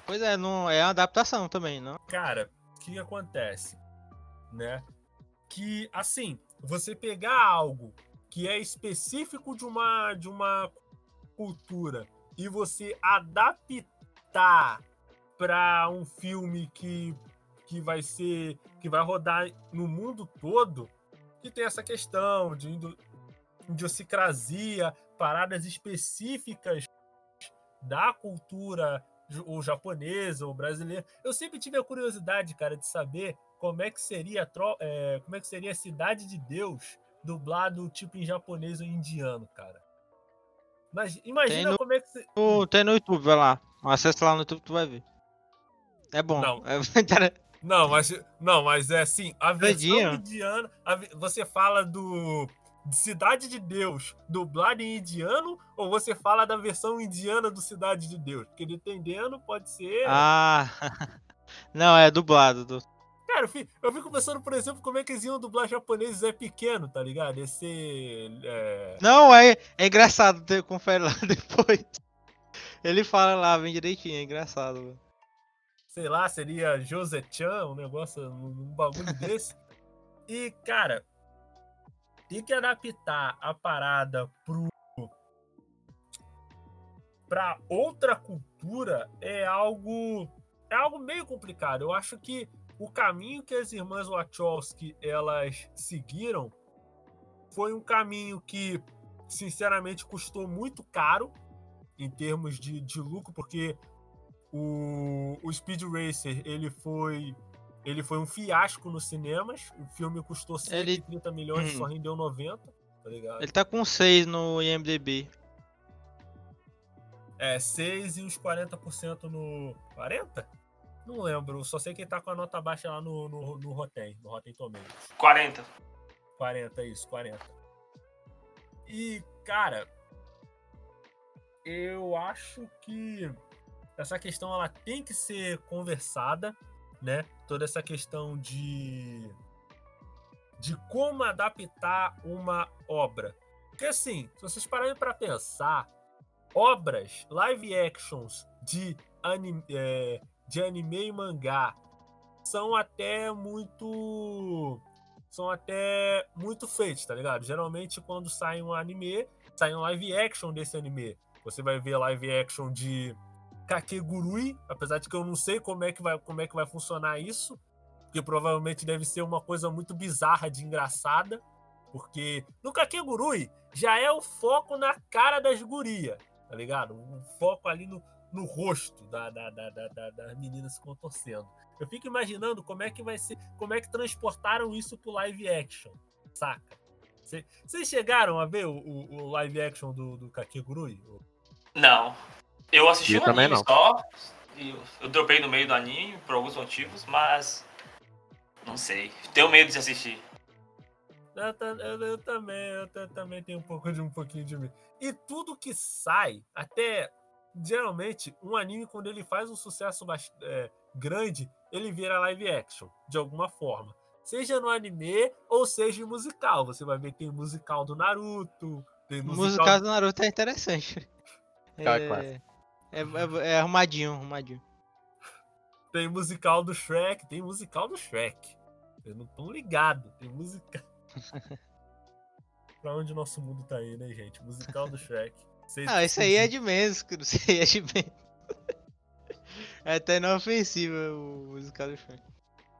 Pois é, não, é uma adaptação também, não? Cara, o que acontece? Né? Que, assim, você pegar algo que é específico de uma, de uma cultura e você adaptar para um filme que, que vai ser. que vai rodar no mundo todo, que tem essa questão de idiosincrasia, paradas específicas da cultura ou japonesa ou brasileira. Eu sempre tive a curiosidade, cara, de saber como é que seria é, como é que seria a Cidade de Deus dublado tipo em japonês ou indiano, cara. Mas imagina no- como é que se... O- Tem no YouTube, vai lá. Acessa lá no YouTube, tu vai ver. É bom. Não. É Não, mas não, mas é assim, a versão indiana, a você fala do de Cidade de Deus dublado em indiano ou você fala da versão indiana do Cidade de Deus? Porque dependendo pode ser Ah. Não, é dublado. du- Cara, eu fico, eu fico pensando, por exemplo, como é que eles iam dublar japonês é pequeno, tá ligado? Esse. É... Não, é, é engraçado. Confere lá depois. Ele fala lá bem direitinho, é engraçado. mano. Sei lá, seria Jose-chan, um negócio, um, bagulho desse. E, cara, tem que adaptar a parada pro. pra outra cultura é algo. É algo meio complicado. Eu acho que o caminho que as irmãs Wachowski elas seguiram foi um caminho que, sinceramente, custou muito caro em termos de, de lucro, porque o, o Speed Racer ele foi ele foi um fiasco nos cinemas. O filme custou Ele- 130 milhões e Hum. só rendeu 90, tá ligado? Ele tá com 6 no IMDB. É, 6 e uns 40% no. 40? Não lembro, só sei que ele tá com a nota baixa lá no, no, no Rotten, no Rotten Tomatoes. 40. 40, isso, 40. E, cara, eu acho que essa questão ela tem que ser conversada, né? Toda essa questão de de como adaptar uma obra. Porque assim, se vocês pararem para pensar, obras, live actions de anime, é, de anime e mangá são até muito são até muito feitos, tá ligado? Geralmente quando sai um anime, sai um live action desse anime. Você vai ver live action de Kakegurui, apesar de que eu não sei como é que vai, como é que vai funcionar isso, porque provavelmente deve ser uma coisa muito bizarra de engraçada, porque no Kakegurui já é o foco na cara das gurias, tá ligado? Um foco ali no, no rosto da, da, da, da, das meninas se contorcendo. Eu fico imaginando como é que vai ser, como é que transportaram isso pro live action, saca? Vocês chegaram a ver o, o, o live action do, do Kakegurui? Não. Eu assisti Eu o também anime não. só. e Eu, eu dropei no meio do anime por alguns motivos, mas. Não sei. Tenho medo de assistir. Eu, eu- eu também, eu ta- também tenho um pouco de um pouquinho de medo. E tudo que sai, até geralmente, um anime, quando ele faz um sucesso é, grande, ele vira live action, de alguma forma. Seja no anime ou seja em musical. Você vai ver que tem musical do Naruto, tem O musical. musical do Naruto é interessante. É, é, é- é arrumadinho, arrumadinho. Tem musical do Shrek, tem musical do Shrek. Vocês não estão ligados, tem musical. pra onde o nosso mundo tá aí, né, gente? Musical do Shrek. Vocês- Ah, isso aí é de menos. Isso aí é de menos. É até inofensivo o musical do Shrek.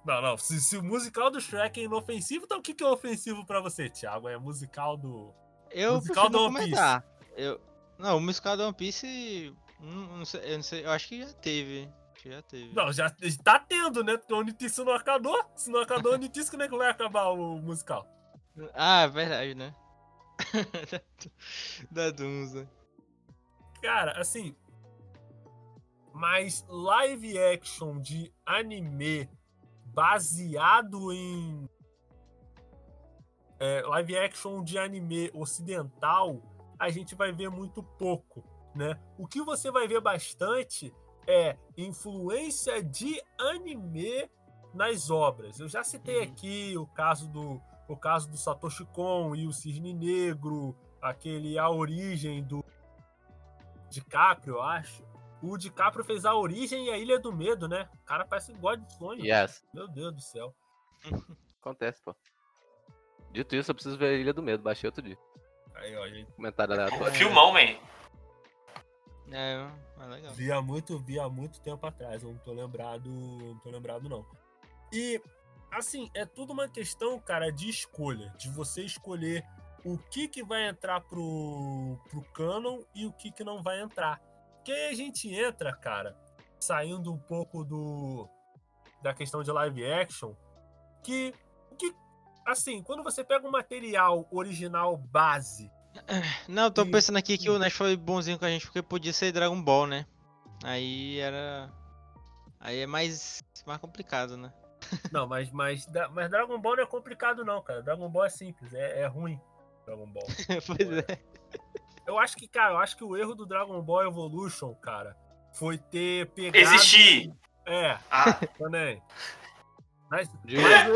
Não, não. Se, se o musical do Shrek é inofensivo, então o que, que é ofensivo pra você, Thiago? É musical do. Eu Musical do não One Piece. Eu... Não, o musical do One Piece. hum, não sei, eu não sei, eu acho que já teve. Já teve. Não, já tá tendo, né? Porque o Onitis não acabou. Se não acabou o Onitis, como é que vai acabar o musical? Ah, é verdade, né? da Dunza. Cara, assim. Mas live action de anime baseado em. é, live action de anime ocidental, a gente vai ver muito pouco, né? O que você vai ver bastante é influência de anime nas obras. Eu já citei Uhum. aqui o caso do o caso do Satoshi Kon e o Cisne Negro, aquele a origem do DiCaprio, eu acho. O DiCaprio fez a origem e a Ilha do Medo, né? O cara parece God de sonho. Yes. Meu Deus do céu. Acontece, pô. Dito isso, eu preciso ver a Ilha do Medo. Baixei outro dia. Aí, ó, gente. Comentário aleatório. Filmão, man. É, é legal. Via muito, via há muito tempo atrás, eu não tô lembrado, não tô lembrado não. E assim, é tudo uma questão, cara, de escolha, de você escolher o que que vai entrar pro pro canon e o que que não vai entrar. Porque aí a gente entra, cara, saindo um pouco do da questão de live action, que que assim, quando você pega um material original base Não, tô E- pensando aqui que o Nash foi bonzinho com a gente porque podia ser Dragon Ball, né? Aí era. Aí é mais, mais complicado, né? Não, mas, mas, mas Dragon Ball não é complicado, não, cara. Dragon Ball é simples, é, é ruim. Dragon Ball. pois é. Eu acho que, cara, eu acho que o erro do Dragon Ball Evolution, cara, foi ter pegado. Existir. É, Ah, também. Mas, mas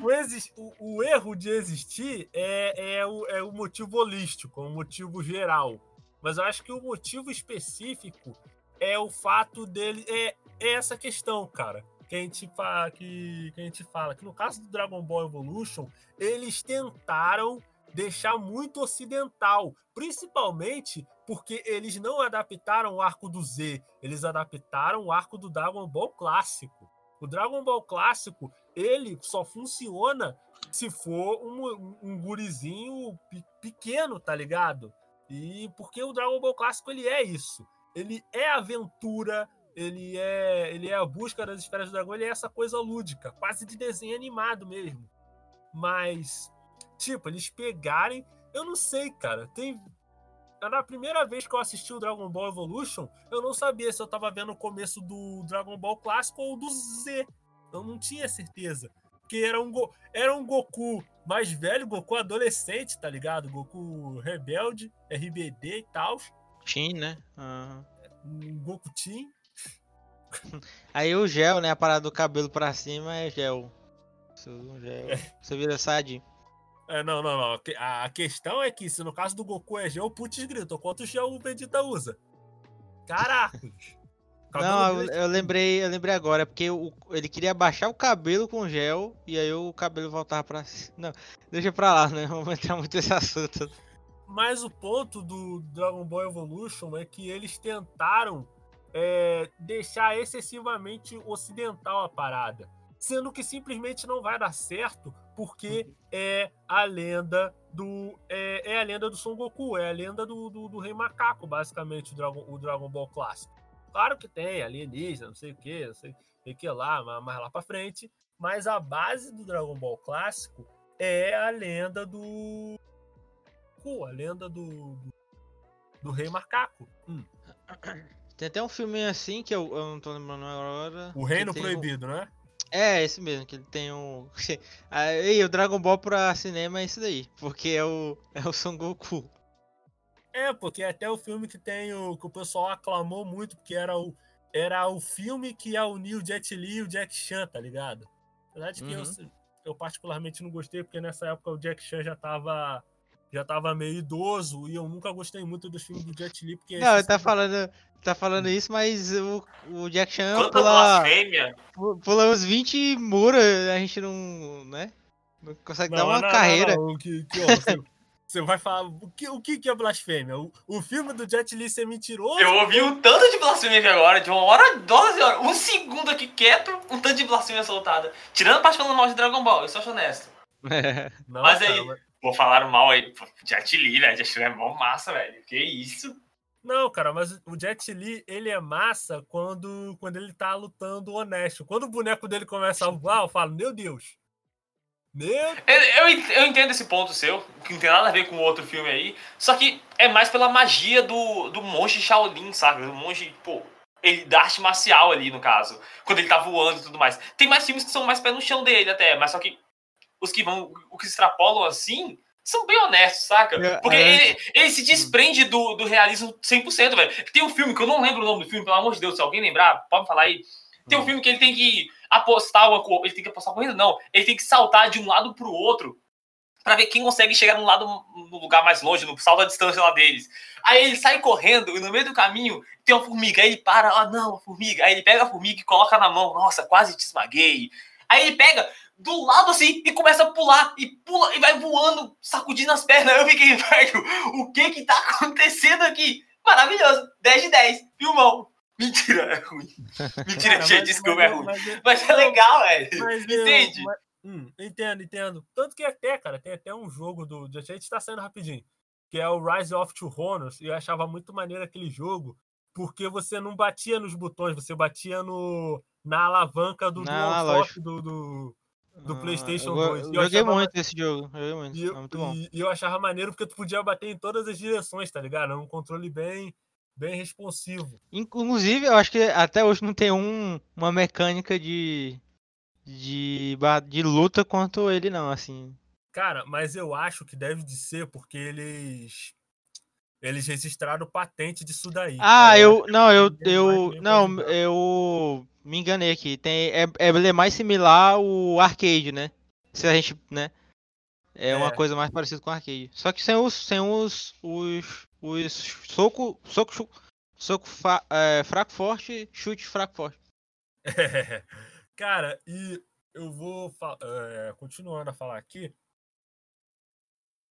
o, o exis- o- o erro de existir é, é, o, é o motivo holístico, é o motivo geral. Mas eu acho que o motivo específico é o fato dele. É, é essa questão, cara. Que a, gente fa que, que a gente fala. Que no caso do Dragon Ball Evolution, eles tentaram deixar muito ocidental. Principalmente porque eles não adaptaram o arco do Z, eles adaptaram o arco do Dragon Ball clássico. O Dragon Ball clássico, ele só funciona se for um, um gurizinho pe- pequeno, tá ligado? E porque o Dragon Ball clássico ele é isso. Ele é aventura, ele é, ele é a busca das esferas do dragão, ele é essa coisa lúdica, quase de desenho animado mesmo. Mas tipo, eles pegarem, eu não sei, cara, tem na primeira vez que eu assisti o Dragon Ball Evolution, eu não sabia se eu tava vendo o começo do Dragon Ball clássico ou do Z. Eu não tinha certeza. Porque era um, Go- era um Goku mais velho, Goku adolescente, tá ligado? Goku rebelde, RBD e tal. Tim, né? Aham. Um Goku Teen. Aí o gel, né? A parada do cabelo pra cima é gel. Você usa um gel. Você vira Saiyajin. É, não, não, não. A questão é que se no caso do Goku é gel, putz grita. Quantos gel o Vegeta usa? Caraca! Não, eu, eu lembrei, eu lembrei agora, é porque o- ele queria baixar o cabelo com gel e aí o cabelo voltava pra cima. Não, deixa pra lá, né? Vamos entrar muito nesse assunto. Mas o ponto do Dragon Ball Evolution é que eles tentaram é, deixar excessivamente ocidental a parada. Sendo que simplesmente não vai dar certo, porque é a lenda do. É, é a lenda do Son Goku, é a lenda do, do, do Rei Macaco, basicamente, o Dragon, o Dragon Ball clássico. Claro que tem alienígena, não sei o que, não sei o que lá, mas mais lá pra frente. Mas a base do Dragon Ball clássico é a lenda do. Goku, a lenda do. do, do Rei Macaco. Hum, Tem até um filme assim que eu, eu não tô lembrando agora. o Reino tem um- Proibido, né? É, esse mesmo, que ele tem um. Aí o Dragon Ball pra cinema é isso daí. Porque é o, é o Son Goku. É, porque até o filme que tem o. que o pessoal aclamou muito, porque era o. Era o filme que ia unir o Jet Li e o Jack Chan, tá ligado? Apesar de que eu, Uhum. eu particularmente não gostei, porque nessa época o Jack Chan já tava. Já tava meio idoso e eu nunca gostei muito dos filmes do Jet Li, porque. Não, ele tá falando, tá falando isso, mas o, o Jack Chan Quanta pula, pula uns 20 muros, a gente não. né? Não consegue dar Não, uma não, não, carreira. não, o que- que, ó, você, você vai falar. O que, o que que é blasfêmia? O, o filme do Jet Li ser mentiroso? Eu ouvi um tanto de blasfêmia aqui agora, de uma hora, 12 horas, um segundo aqui quieto, um tanto de blasfêmia soltada. Tirando a parte falando mal de Dragon Ball, eu sou honesto. Mas aí- Pô, falaram mal aí. Pô, Jet Li, velho. Jet Li é mó massa, velho. Que isso? Não, cara, mas o Jet Li, ele é massa quando, quando ele tá lutando honesto. Quando o boneco dele começa a voar, eu falo, meu Deus. Meu Eu, eu eu entendo esse ponto seu, que não tem nada a ver com o outro filme aí. Só que é mais pela magia do, do monge Shaolin, sabe? O monge, pô, ele da arte marcial ali, no caso. Quando ele tá voando e tudo mais. Tem mais filmes que são mais pé no chão dele até, mas só que os que vão, o que extrapolam assim, são bem honestos, saca? É, Porque é. ele, ele se desprende do, do realismo 100%, velho. Tem um filme que eu não lembro o nome do filme, pelo amor de Deus, se alguém lembrar, pode me falar aí. Tem um filme que ele tem que apostar uma co- ele tem que apostar corrida, não. Ele tem que saltar de um lado pro outro pra ver quem consegue chegar num lado no lugar mais longe, no salto à distância lá deles. Aí ele sai correndo e no meio do caminho tem uma formiga. Aí ele para, ah não, uma formiga. Aí ele pega a formiga e coloca na mão. Nossa, quase te esmaguei. Aí ele pega do lado assim e começa a pular e pula e vai voando, sacudindo as pernas. Eu fiquei, velho, o que que tá acontecendo aqui? Maravilhoso, 10 de 10, filmão. Mentira, é ruim. Mentira, Cara, gente, mas- desculpa, mas é eu- ruim. mas Mas é legal, velho. Mas eu- Entende? mas- hum, entendo, entendo. Tanto que até, cara, tem até um jogo do. A gente tá saindo rapidinho. Que é o Rise of Two Honors. E eu achava muito maneiro aquele jogo. Porque você não batia nos botões, você batia no, na alavanca do do, do, do Ah, PlayStation eu go- 2. E eu Joguei achava- muito esse jogo. Joguei muito. E é eu, muito bom. e- e eu achava maneiro porque tu podia bater em todas as direções, tá ligado? Era um controle bem, bem responsivo. Inclusive, eu acho que até hoje não tem um, uma mecânica de, de, de luta quanto ele, não, assim. Cara, mas eu acho que deve de ser porque eles. Eles registraram patente disso daí. Ah, eu. Não, eu. eu não, eu me enganei aqui. Tem, é, é ele é mais similar ao arcade, né? Se a gente, né? É, uma É. coisa mais parecida com arcade. Só que sem os. Sem os. Os. Os soco. Soco. chu- Soco fa- é, fraco forte, chute fraco forte. Cara, e eu vou é, continuando a falar aqui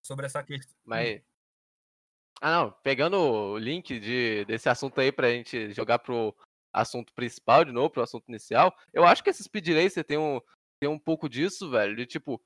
sobre essa questão. Mas. Ah, não. Pegando o link de, desse assunto aí pra gente jogar pro assunto principal de novo, pro assunto inicial, eu acho que esse Speed Racer tem um, tem um pouco disso, velho. De tipo.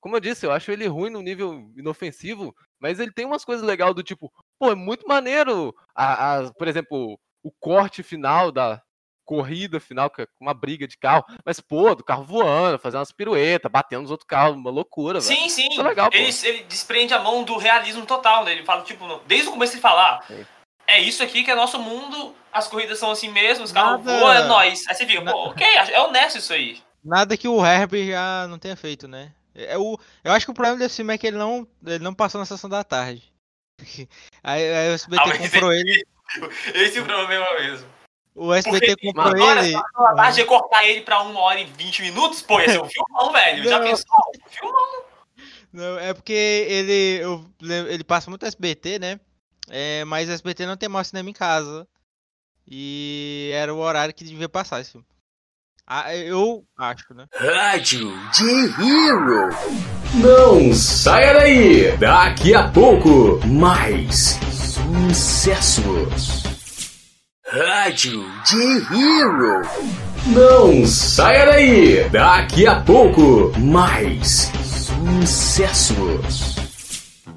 Como eu disse, eu acho ele ruim no nível inofensivo, mas ele tem umas coisas legais do tipo, pô, é muito maneiro. A, a- por exemplo, o corte final da, corrida final, que é uma briga de carro, mas, pô, do carro voando, fazendo umas piruetas, batendo nos outros carros, uma loucura, velho. Sim, sim. É legal, ele, ele desprende a mão do realismo total, né? Ele fala, tipo, desde o começo ele fala, ah. É isso aqui que é nosso mundo, as corridas são assim mesmo, os carros Nada- voam, é nóis. Aí você fica, pô, ok, é honesto isso aí. Nada que o Herbie já não tenha feito, né? É o, eu acho que o problema desse filme é que ele não, ele não passou na sessão da tarde. Aí, aí o SBT Ah, comprou ele. Esse é o problema mesmo. O SBT Porque comprou agora, ele. se a tarde ia cortar ele pra uma hora e vinte minutos, pô, ia ser um filmão, velho. Já Não. pensou? Filmão. Não, é porque ele, eu ele passa muito SBT, né? É, mas SBT não tem mais cinema em casa. E era o horário que devia passar esse filme. Ah, eu acho, né? Rádio J-Hero. Não saia daí. Daqui a pouco, mais sucessos. Rádio J-Hero. Não saia daí. Daqui a pouco, mais sucessos.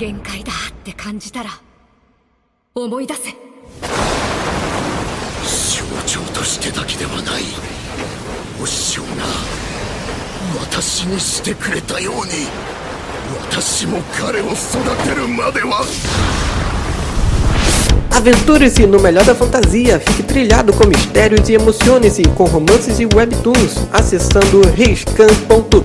限界だって感じたら思い出せ象徴としてだけではないお師匠が私にしてくれたように私も彼を育てるまでは Aventure-se no melhor da fantasia, fique trilhado com mistérios e emocione-se com romances e webtoons, acessando riscan.top.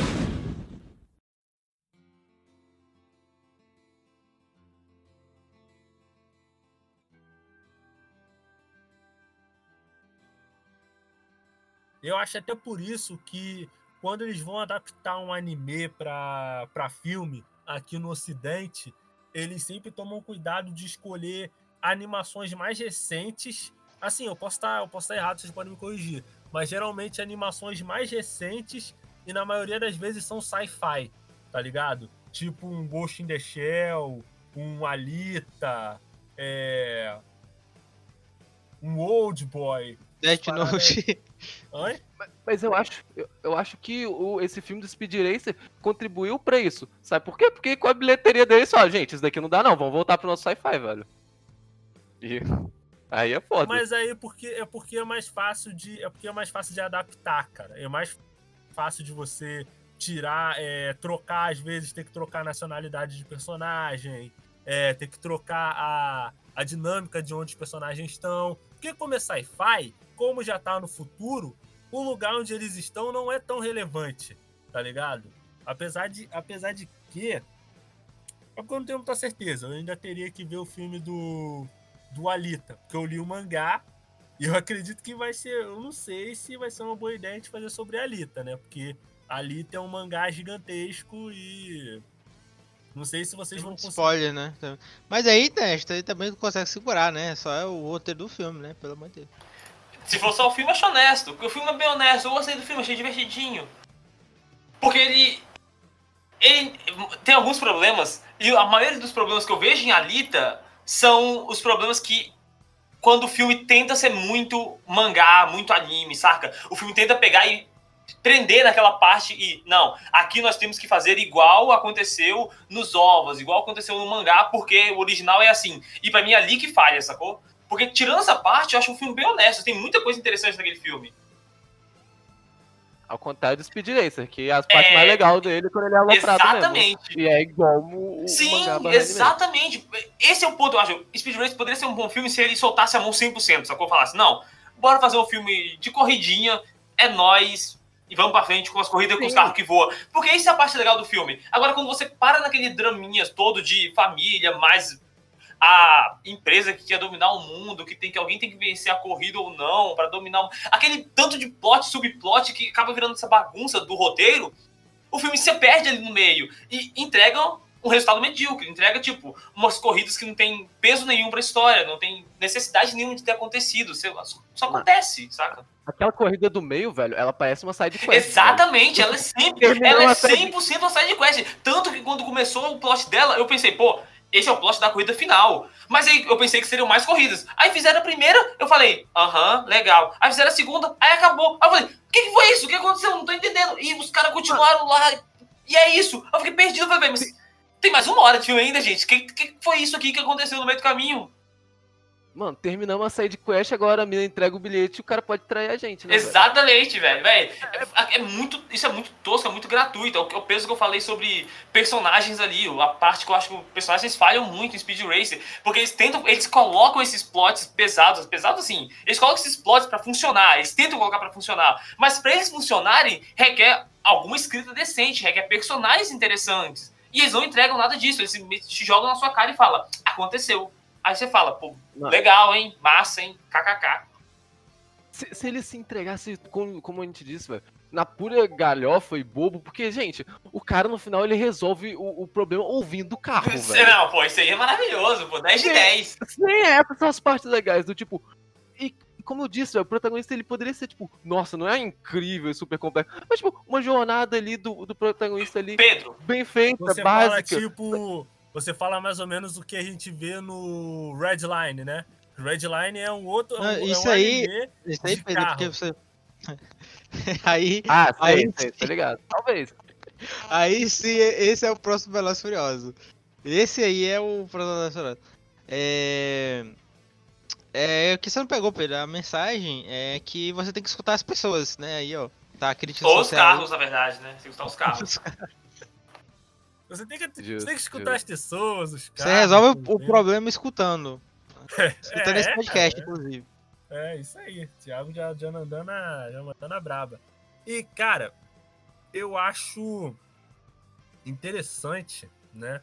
Eu acho até por isso que quando eles vão adaptar um anime para pra filme aqui no Ocidente, eles sempre tomam cuidado de escolher animações mais recentes. Assim, eu posso estar eu posso estar errado, vocês podem me corrigir. Mas geralmente animações mais recentes e na maioria das vezes são sci-fi, tá ligado? Tipo um Ghost in the Shell, um Alita, é... um Old Boy. Death Note. Oi? Mas eu acho, eu, eu acho que o, esse filme do Speed Racer contribuiu pra isso. Sabe por quê? Porque com a bilheteria dele, só, gente, isso daqui não dá não, vamos voltar pro nosso sci-fi, velho. E aí é foda. Mas aí porque é porque é mais fácil de é porque é mais fácil de adaptar, cara. É mais fácil de você tirar, é, trocar às vezes ter que trocar a nacionalidade de personagem, é, ter que trocar a, a dinâmica de onde os personagens estão. Porque como é sci-fi, como já tá no futuro, o lugar onde eles estão não é tão relevante, tá ligado? Apesar de apesar de que é porque eu não tenho muita certeza. Eu ainda teria que ver o filme do do Alita, porque eu li o mangá e eu acredito que vai ser, eu não sei se vai ser uma boa ideia a gente fazer sobre Alita, né? Porque Alita é um mangá gigantesco e não sei se vocês vão conseguir. Spoiler, né? Mas aí, Teste, aí também não consegue segurar, né? Só é o roteiro do filme, né? Pelo amor de Deus. Se for só o filme, acho honesto. Porque o filme é bem honesto. Eu gostei do filme, achei divertidinho. Porque ele. Ele tem alguns problemas. E a maioria dos problemas que eu vejo em Alita são os problemas que. Quando o filme tenta ser muito mangá, muito anime, saca? O filme tenta pegar e prender naquela parte e. Não, aqui nós temos que fazer igual aconteceu nos ovos, igual aconteceu no mangá, porque o original é assim. E pra mim é ali que falha, sacou? Porque tirando essa parte, eu acho um filme bem honesto. Tem muita coisa interessante naquele filme. Ao contrário do Speed Racer, que as partes É. mais legais dele é quando ele é aloprado Exatamente. mesmo. E é igual o, Sim, exatamente. Esse é o ponto, eu acho. Speed Racer poderia ser um bom filme se ele soltasse a mão 100%, sacou? Falasse, não, bora fazer um filme de corridinha, é nós e vamos pra frente com as corridas com os Sim. carros que voam. Porque isso é a parte legal do filme. Agora, quando você para naquele draminha todo de família, mais a empresa que quer dominar o mundo, que tem que alguém tem que vencer a corrida ou não, pra dominar o... aquele tanto de plot, subplot que acaba virando essa bagunça do roteiro, o filme se perde ali no meio e entrega um resultado medíocre, entrega tipo umas corridas que não tem peso nenhum pra história, não tem necessidade nenhuma de ter acontecido, só acontece, saca? Aquela corrida do meio, velho, ela parece uma side quest. Exatamente, ela é sempre, ela é a side- 100% uma side quest. Tanto que quando começou o plot dela, eu pensei, pô, esse é o plot da corrida final. Mas aí eu pensei que seriam mais corridas. Aí fizeram a primeira, eu falei, aham, legal. Aí fizeram a segunda, aí acabou. Aí eu falei, o que, que foi isso? O que aconteceu? Não tô entendendo. E os caras continuaram lá. E é isso. Eu fiquei perdido, falei, "Bem, mas tem mais uma hora de filme ainda, gente. O que, que foi isso aqui que aconteceu no meio do caminho? Mano, terminamos a side quest, agora a mina entrega o bilhete e o cara pode trair a gente, né? Exatamente, velho. é, é muito, isso é muito tosco, é muito gratuito. É o, é peso que eu falei sobre personagens ali. A parte que eu acho que os personagens falham muito em Speed Racer. Porque eles tentam, eles colocam esses plots pesados, pesados assim. Eles colocam esses plots pra funcionar. Eles tentam colocar pra funcionar. Mas pra eles funcionarem, requer alguma escrita decente, requer personagens interessantes. E eles não entregam nada disso. Eles te jogam na sua cara e falam, aconteceu. Aí você fala, pô, Não. legal, hein? Massa, hein? KKK. Se, se ele se entregasse, como, como a gente disse, velho, na pura galhofa e bobo, porque, gente, o cara no final ele resolve o, o problema ouvindo o carro, velho. Não, pô, isso aí é maravilhoso, pô. 10 de Sim. 10. Nem essas são as partes legais, do tipo. E como eu disse, velho, o protagonista ele poderia ser, tipo, nossa, não é incrível e super complexo. Mas, tipo, uma jornada ali do, do protagonista ali, Pedro, bem feita, Você fala, básica. tipo. Você fala mais ou menos o que a gente vê no Redline, né? Redline é um outro. é um- Ah, é um isso aí- anime Isso aí, de Pedro, porque carro. você. aí, Ah, sei, Aí- sei, tá ligado? Talvez. aí sim, esse é o próximo Veloz Furioso. Esse aí é o próximo Veloz Furioso. É. É, o que você não pegou, Pedro, a mensagem é que você tem que escutar as pessoas, né? Aí, ó. Tá a crítica ou os social aí. carros, na verdade, né? Tem que usar os carros. Você tem que, você Justo, tem que escutar justo. as pessoas, os Você carros. resolve o problema escutando. Escutando É, esse podcast, é. inclusive. É, isso aí. Thiago já, já mandando a, já mandando a braba. E, cara, eu acho interessante, né?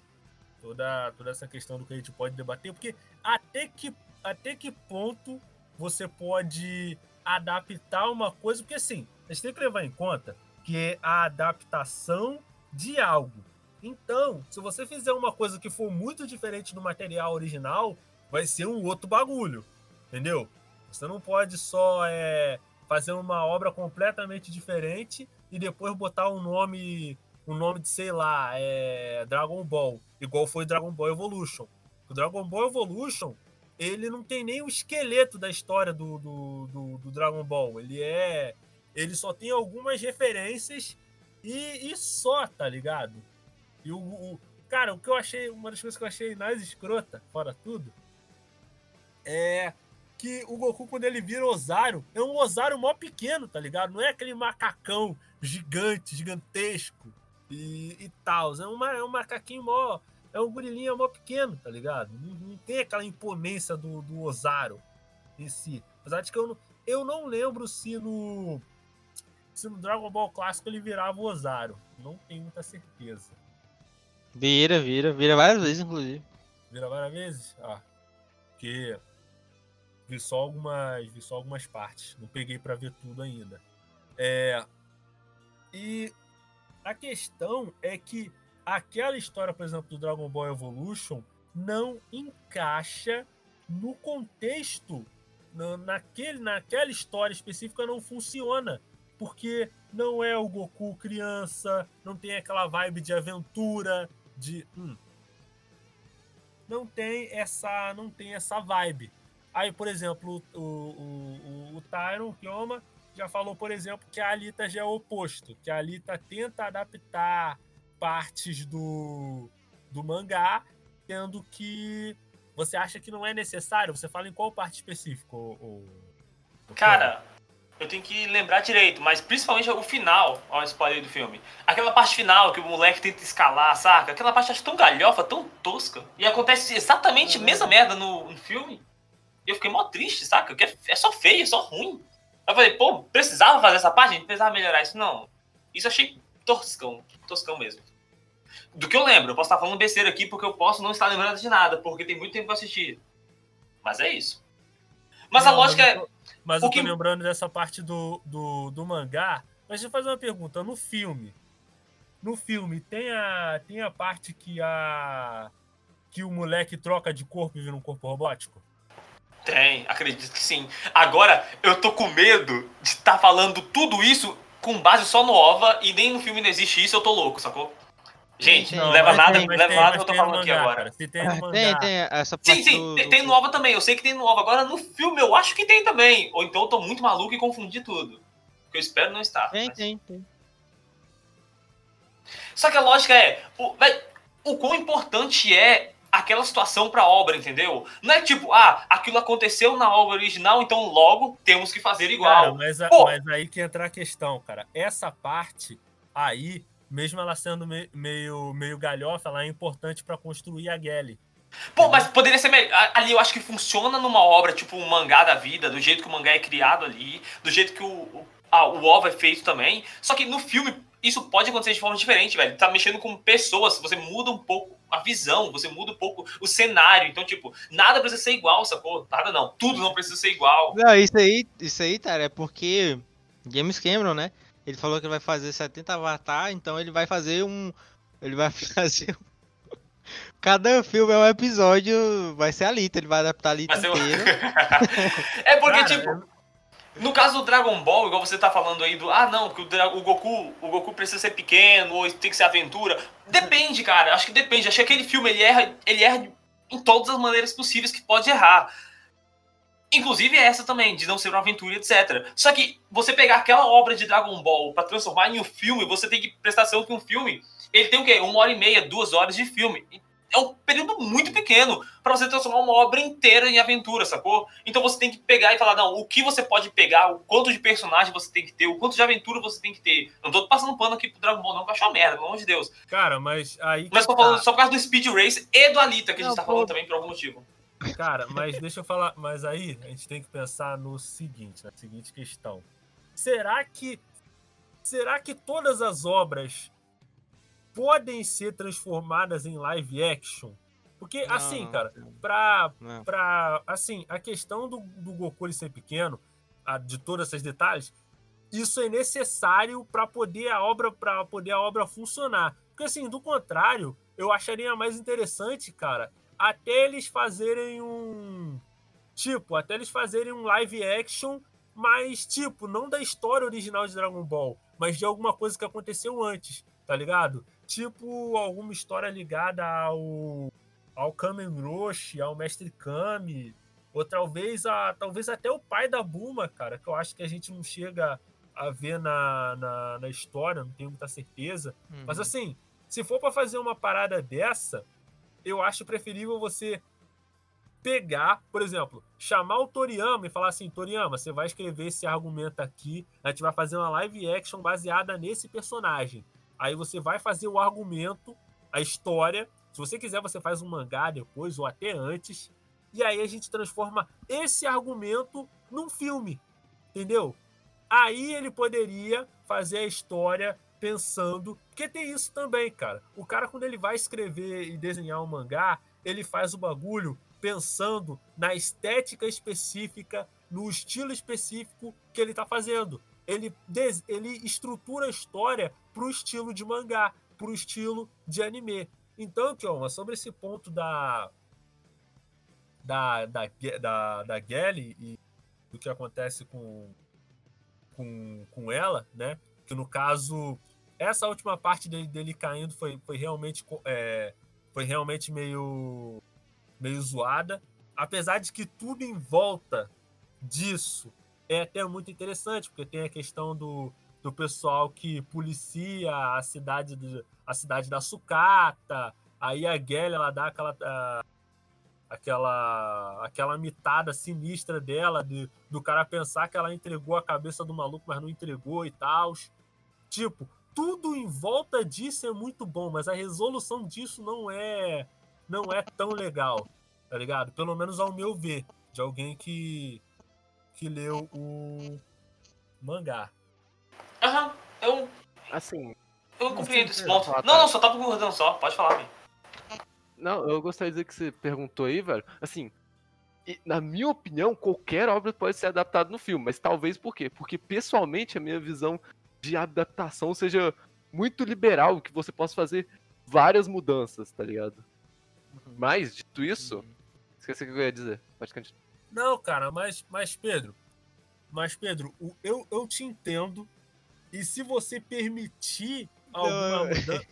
Toda, toda essa questão do que a gente pode debater, porque até que, até que ponto você pode adaptar uma coisa, porque assim, a gente tem que levar em conta que é a adaptação de algo. Então, se você fizer uma coisa que for muito diferente do material original, vai ser um outro bagulho, entendeu? Você não pode só é, fazer uma obra completamente diferente e depois botar um nome, um nome de, sei lá, é, Dragon Ball, igual foi Dragon Ball Evolution. O Dragon Ball Evolution, ele não tem nem o esqueleto da história do, do, do, do Dragon Ball. Ele é. Ele só tem algumas referências e, e só, tá ligado? E o, o- Cara, o que eu achei. Uma das coisas que eu achei mais escrota, fora tudo, é que o Goku, quando ele vira Osário, é um Osário mó pequeno, tá ligado? Não é aquele macacão gigante, gigantesco e, e tal. É, uma, é um macaquinho mó. É um gorilinha mó pequeno, tá ligado? Não, não tem aquela imponência do, do Osário em si. Apesar de que eu não, eu não lembro se no. Se no Dragon Ball clássico ele virava Osário. Não tenho muita certeza. Vira, vira, vira várias vezes, inclusive. Vira várias vezes? Ah. Porque vi só algumas, vi só algumas partes. Não peguei pra ver tudo ainda. É, e a questão é que aquela história, por exemplo, do Dragon Ball Evolution não encaixa no contexto, na- naquele, naquela história específica não funciona. Porque não é o Goku criança, não tem aquela vibe de aventura, de. hum, não tem essa não tem essa vibe. Aí, por exemplo, o, o, o, o Tyron Kyoma já falou, por exemplo, que a Alita já é o oposto, que a Alita tenta adaptar partes do, do mangá, tendo que você acha que não é necessário. Você fala em qual parte específica? O Cara, eu tenho que lembrar direito, mas principalmente o final, ó, spoiler do filme. Aquela parte final que o moleque tenta escalar, saca? Aquela parte eu acho tão galhofa, tão tosca. E acontece exatamente a mesma merda no, no filme. E eu fiquei mó triste, saca? Que é, é só feio, é só ruim. Eu falei, pô, precisava fazer essa parte? A gente precisava melhorar isso? Não. Isso eu achei toscão, toscão mesmo. Do que eu lembro, eu posso estar falando besteira aqui porque eu posso não estar lembrando de nada, porque tem muito tempo pra assistir. Mas é isso. Mas a Não, lógica eu é. Mas o eu tô que- lembrando dessa parte do, do, do mangá. Mas deixa eu fazer uma pergunta. No filme, no filme, tem a, tem a parte que a. que o moleque troca de corpo e vira um corpo robótico? Tem, acredito que sim. Agora, eu tô com medo de estar falando tudo isso com base só no OVA e nem no filme não existe isso, eu tô louco, sacou? Gente, Não, não, leva nada, tem- leva tem- nada que eu tô falando aqui agora. cara. Se tem mangá. Tem, tem essa parte Sim, sim, do- tem, do- tem no OVA também, eu sei que tem no OVA. Agora no filme eu acho que tem também. Ou então eu tô muito maluco e confundi tudo. Que eu espero não estar. Tem, mas- tem, tem. Só que a lógica é, o, véi, o quão importante é aquela situação pra obra, entendeu? Não é tipo, ah, aquilo aconteceu na obra original, então logo temos que fazer Cara, igual. mas, a- mas aí que entra a questão, cara. Essa parte aí, mesmo ela sendo me- meio, meio galhofa, ela é importante pra construir a Gelly. Pô, mas poderia ser melhor. Ali eu acho que funciona numa obra, tipo um mangá da vida, do jeito que o mangá é criado ali, do jeito que o, o, ah, o OVA é feito também. Só que no filme, isso pode acontecer de forma diferente, velho. Tá mexendo com pessoas, você muda um pouco a visão, você muda um pouco o cenário. Então, tipo, nada precisa ser igual, sacou? Nada não. Tudo não precisa ser igual. Não, isso aí, isso aí, cara, é porque James Cameron, né? Ele falou que ele vai fazer 70 Avatar, então ele vai fazer um. Ele vai fazer. um- Cada filme é um episódio, vai ser a Lita, ele vai adaptar a Lita Vai um- inteira. é porque, Cara, tipo, no caso do Dragon Ball, igual você tá falando aí do. Ah, não, que o, Dra- o Goku o Goku precisa ser pequeno, ou tem que ser aventura. Depende, cara. Acho que depende. Acho que aquele filme ele erra, ele erra em todas as maneiras possíveis que pode errar. Inclusive essa também, de não ser uma aventura, etc. Só que você pegar aquela obra de Dragon Ball pra transformar em um filme, você tem que prestar atenção que um filme, ele tem o quê? Uma hora e meia, duas horas de filme. É um período muito pequeno pra você transformar uma obra inteira em aventura, sacou? Então você tem que pegar e falar, não, o que você pode pegar, o quanto de personagem você tem que ter, o quanto de aventura você tem que ter. Não tô passando pano aqui pro Dragon Ball, não, que eu acho uma merda, pelo amor de Deus. Cara, mas aí. que Mas tô tá. falando só por causa do Speed Race e do Alita, que a gente Não, tá pô. falando também por algum motivo. Cara, mas deixa eu falar. Mas aí a gente tem que pensar no seguinte, na seguinte questão. Será que. Será que todas as obras podem ser transformadas em live action? Porque, Não, assim, cara, não. pra, Não. pra. Assim, a questão do, do Goku ser pequeno, a- de todos esses detalhes, isso é necessário para poder a obra para poder a obra funcionar. Porque assim, do contrário, eu acharia mais interessante, cara, até eles fazerem um tipo, até eles fazerem um live action, mas tipo, não da história original de Dragon Ball, mas de alguma coisa que aconteceu antes, tá ligado? Tipo, alguma história ligada ao ao Kamen Roshi, ao Mestre Kami, ou talvez a talvez até o pai da Buma, cara, que eu acho que a gente não chega a ver na, na, na história, não tenho muita certeza. Mas Uhum. assim, se for pra fazer uma parada dessa, eu acho preferível você pegar, por exemplo, chamar o Toriyama e falar assim, Toriyama, você vai escrever esse argumento aqui, a gente vai fazer uma live action baseada nesse personagem. Aí você vai fazer o argumento, a história. Se você quiser, você faz um mangá depois ou até antes. E aí a gente transforma esse argumento num filme. Entendeu? Aí ele poderia fazer a história pensando. Porque tem isso também, cara. O cara, quando ele vai escrever e desenhar um mangá, ele faz o bagulho pensando na estética específica, no estilo específico que ele tá fazendo. Ele, ele estrutura a história pro estilo de mangá, pro estilo de anime. Então, Kioma, sobre esse ponto da. da. da, da, da Gelly e do que acontece com, com, com ela, né? Que no caso, essa última parte dele, dele caindo foi, foi realmente é, foi realmente meio meio zoada, apesar de que tudo em volta disso é até muito interessante, porque tem a questão do, do pessoal que policia a cidade do, a cidade da sucata, aí a Gelly ela dá aquela ah, aquela aquela mitada sinistra dela de, do cara pensar que ela entregou a cabeça do maluco, mas não entregou e tal. Tipo, tudo em volta disso é muito bom, mas a resolução disso não é não é tão legal, tá ligado? Pelo menos ao meu ver, de alguém que que leu o mangá. Aham, eu, Assim, eu compreendo esse ponto. tá. Não, não, só tá concordando só. Pode falar, velho. não, eu gostaria de dizer que você perguntou aí, velho. Assim, na minha opinião, qualquer obra pode ser adaptada no filme, mas talvez por quê? Porque pessoalmente a minha visão de adaptação seja muito liberal, que você possa fazer várias mudanças, tá ligado? Mas, dito isso, esqueci o que eu ia dizer. Pode continuar. Não, cara, mas, mas Pedro, mas Pedro, eu, eu te entendo. E se você permitir alguma Não, mudança.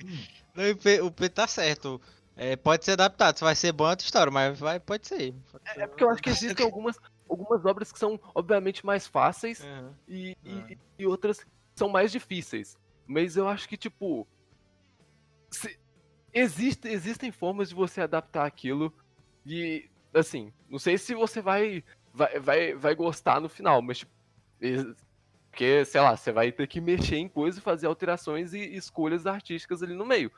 Não, o P, o P tá certo. É, pode ser adaptado, se vai ser bom é outra história, mas vai, pode ser. É porque eu acho que existem algumas, algumas obras que são, obviamente, mais fáceis Aham. e, e- Ah. e outras são mais difíceis. Mas eu acho que, tipo. se- existe, existem formas de você adaptar aquilo. E, assim, não sei se você vai, vai, vai, vai gostar no final, mas, tipo. Porque, sei lá, você vai ter que mexer em coisas fazer alterações e escolhas artísticas ali no meio.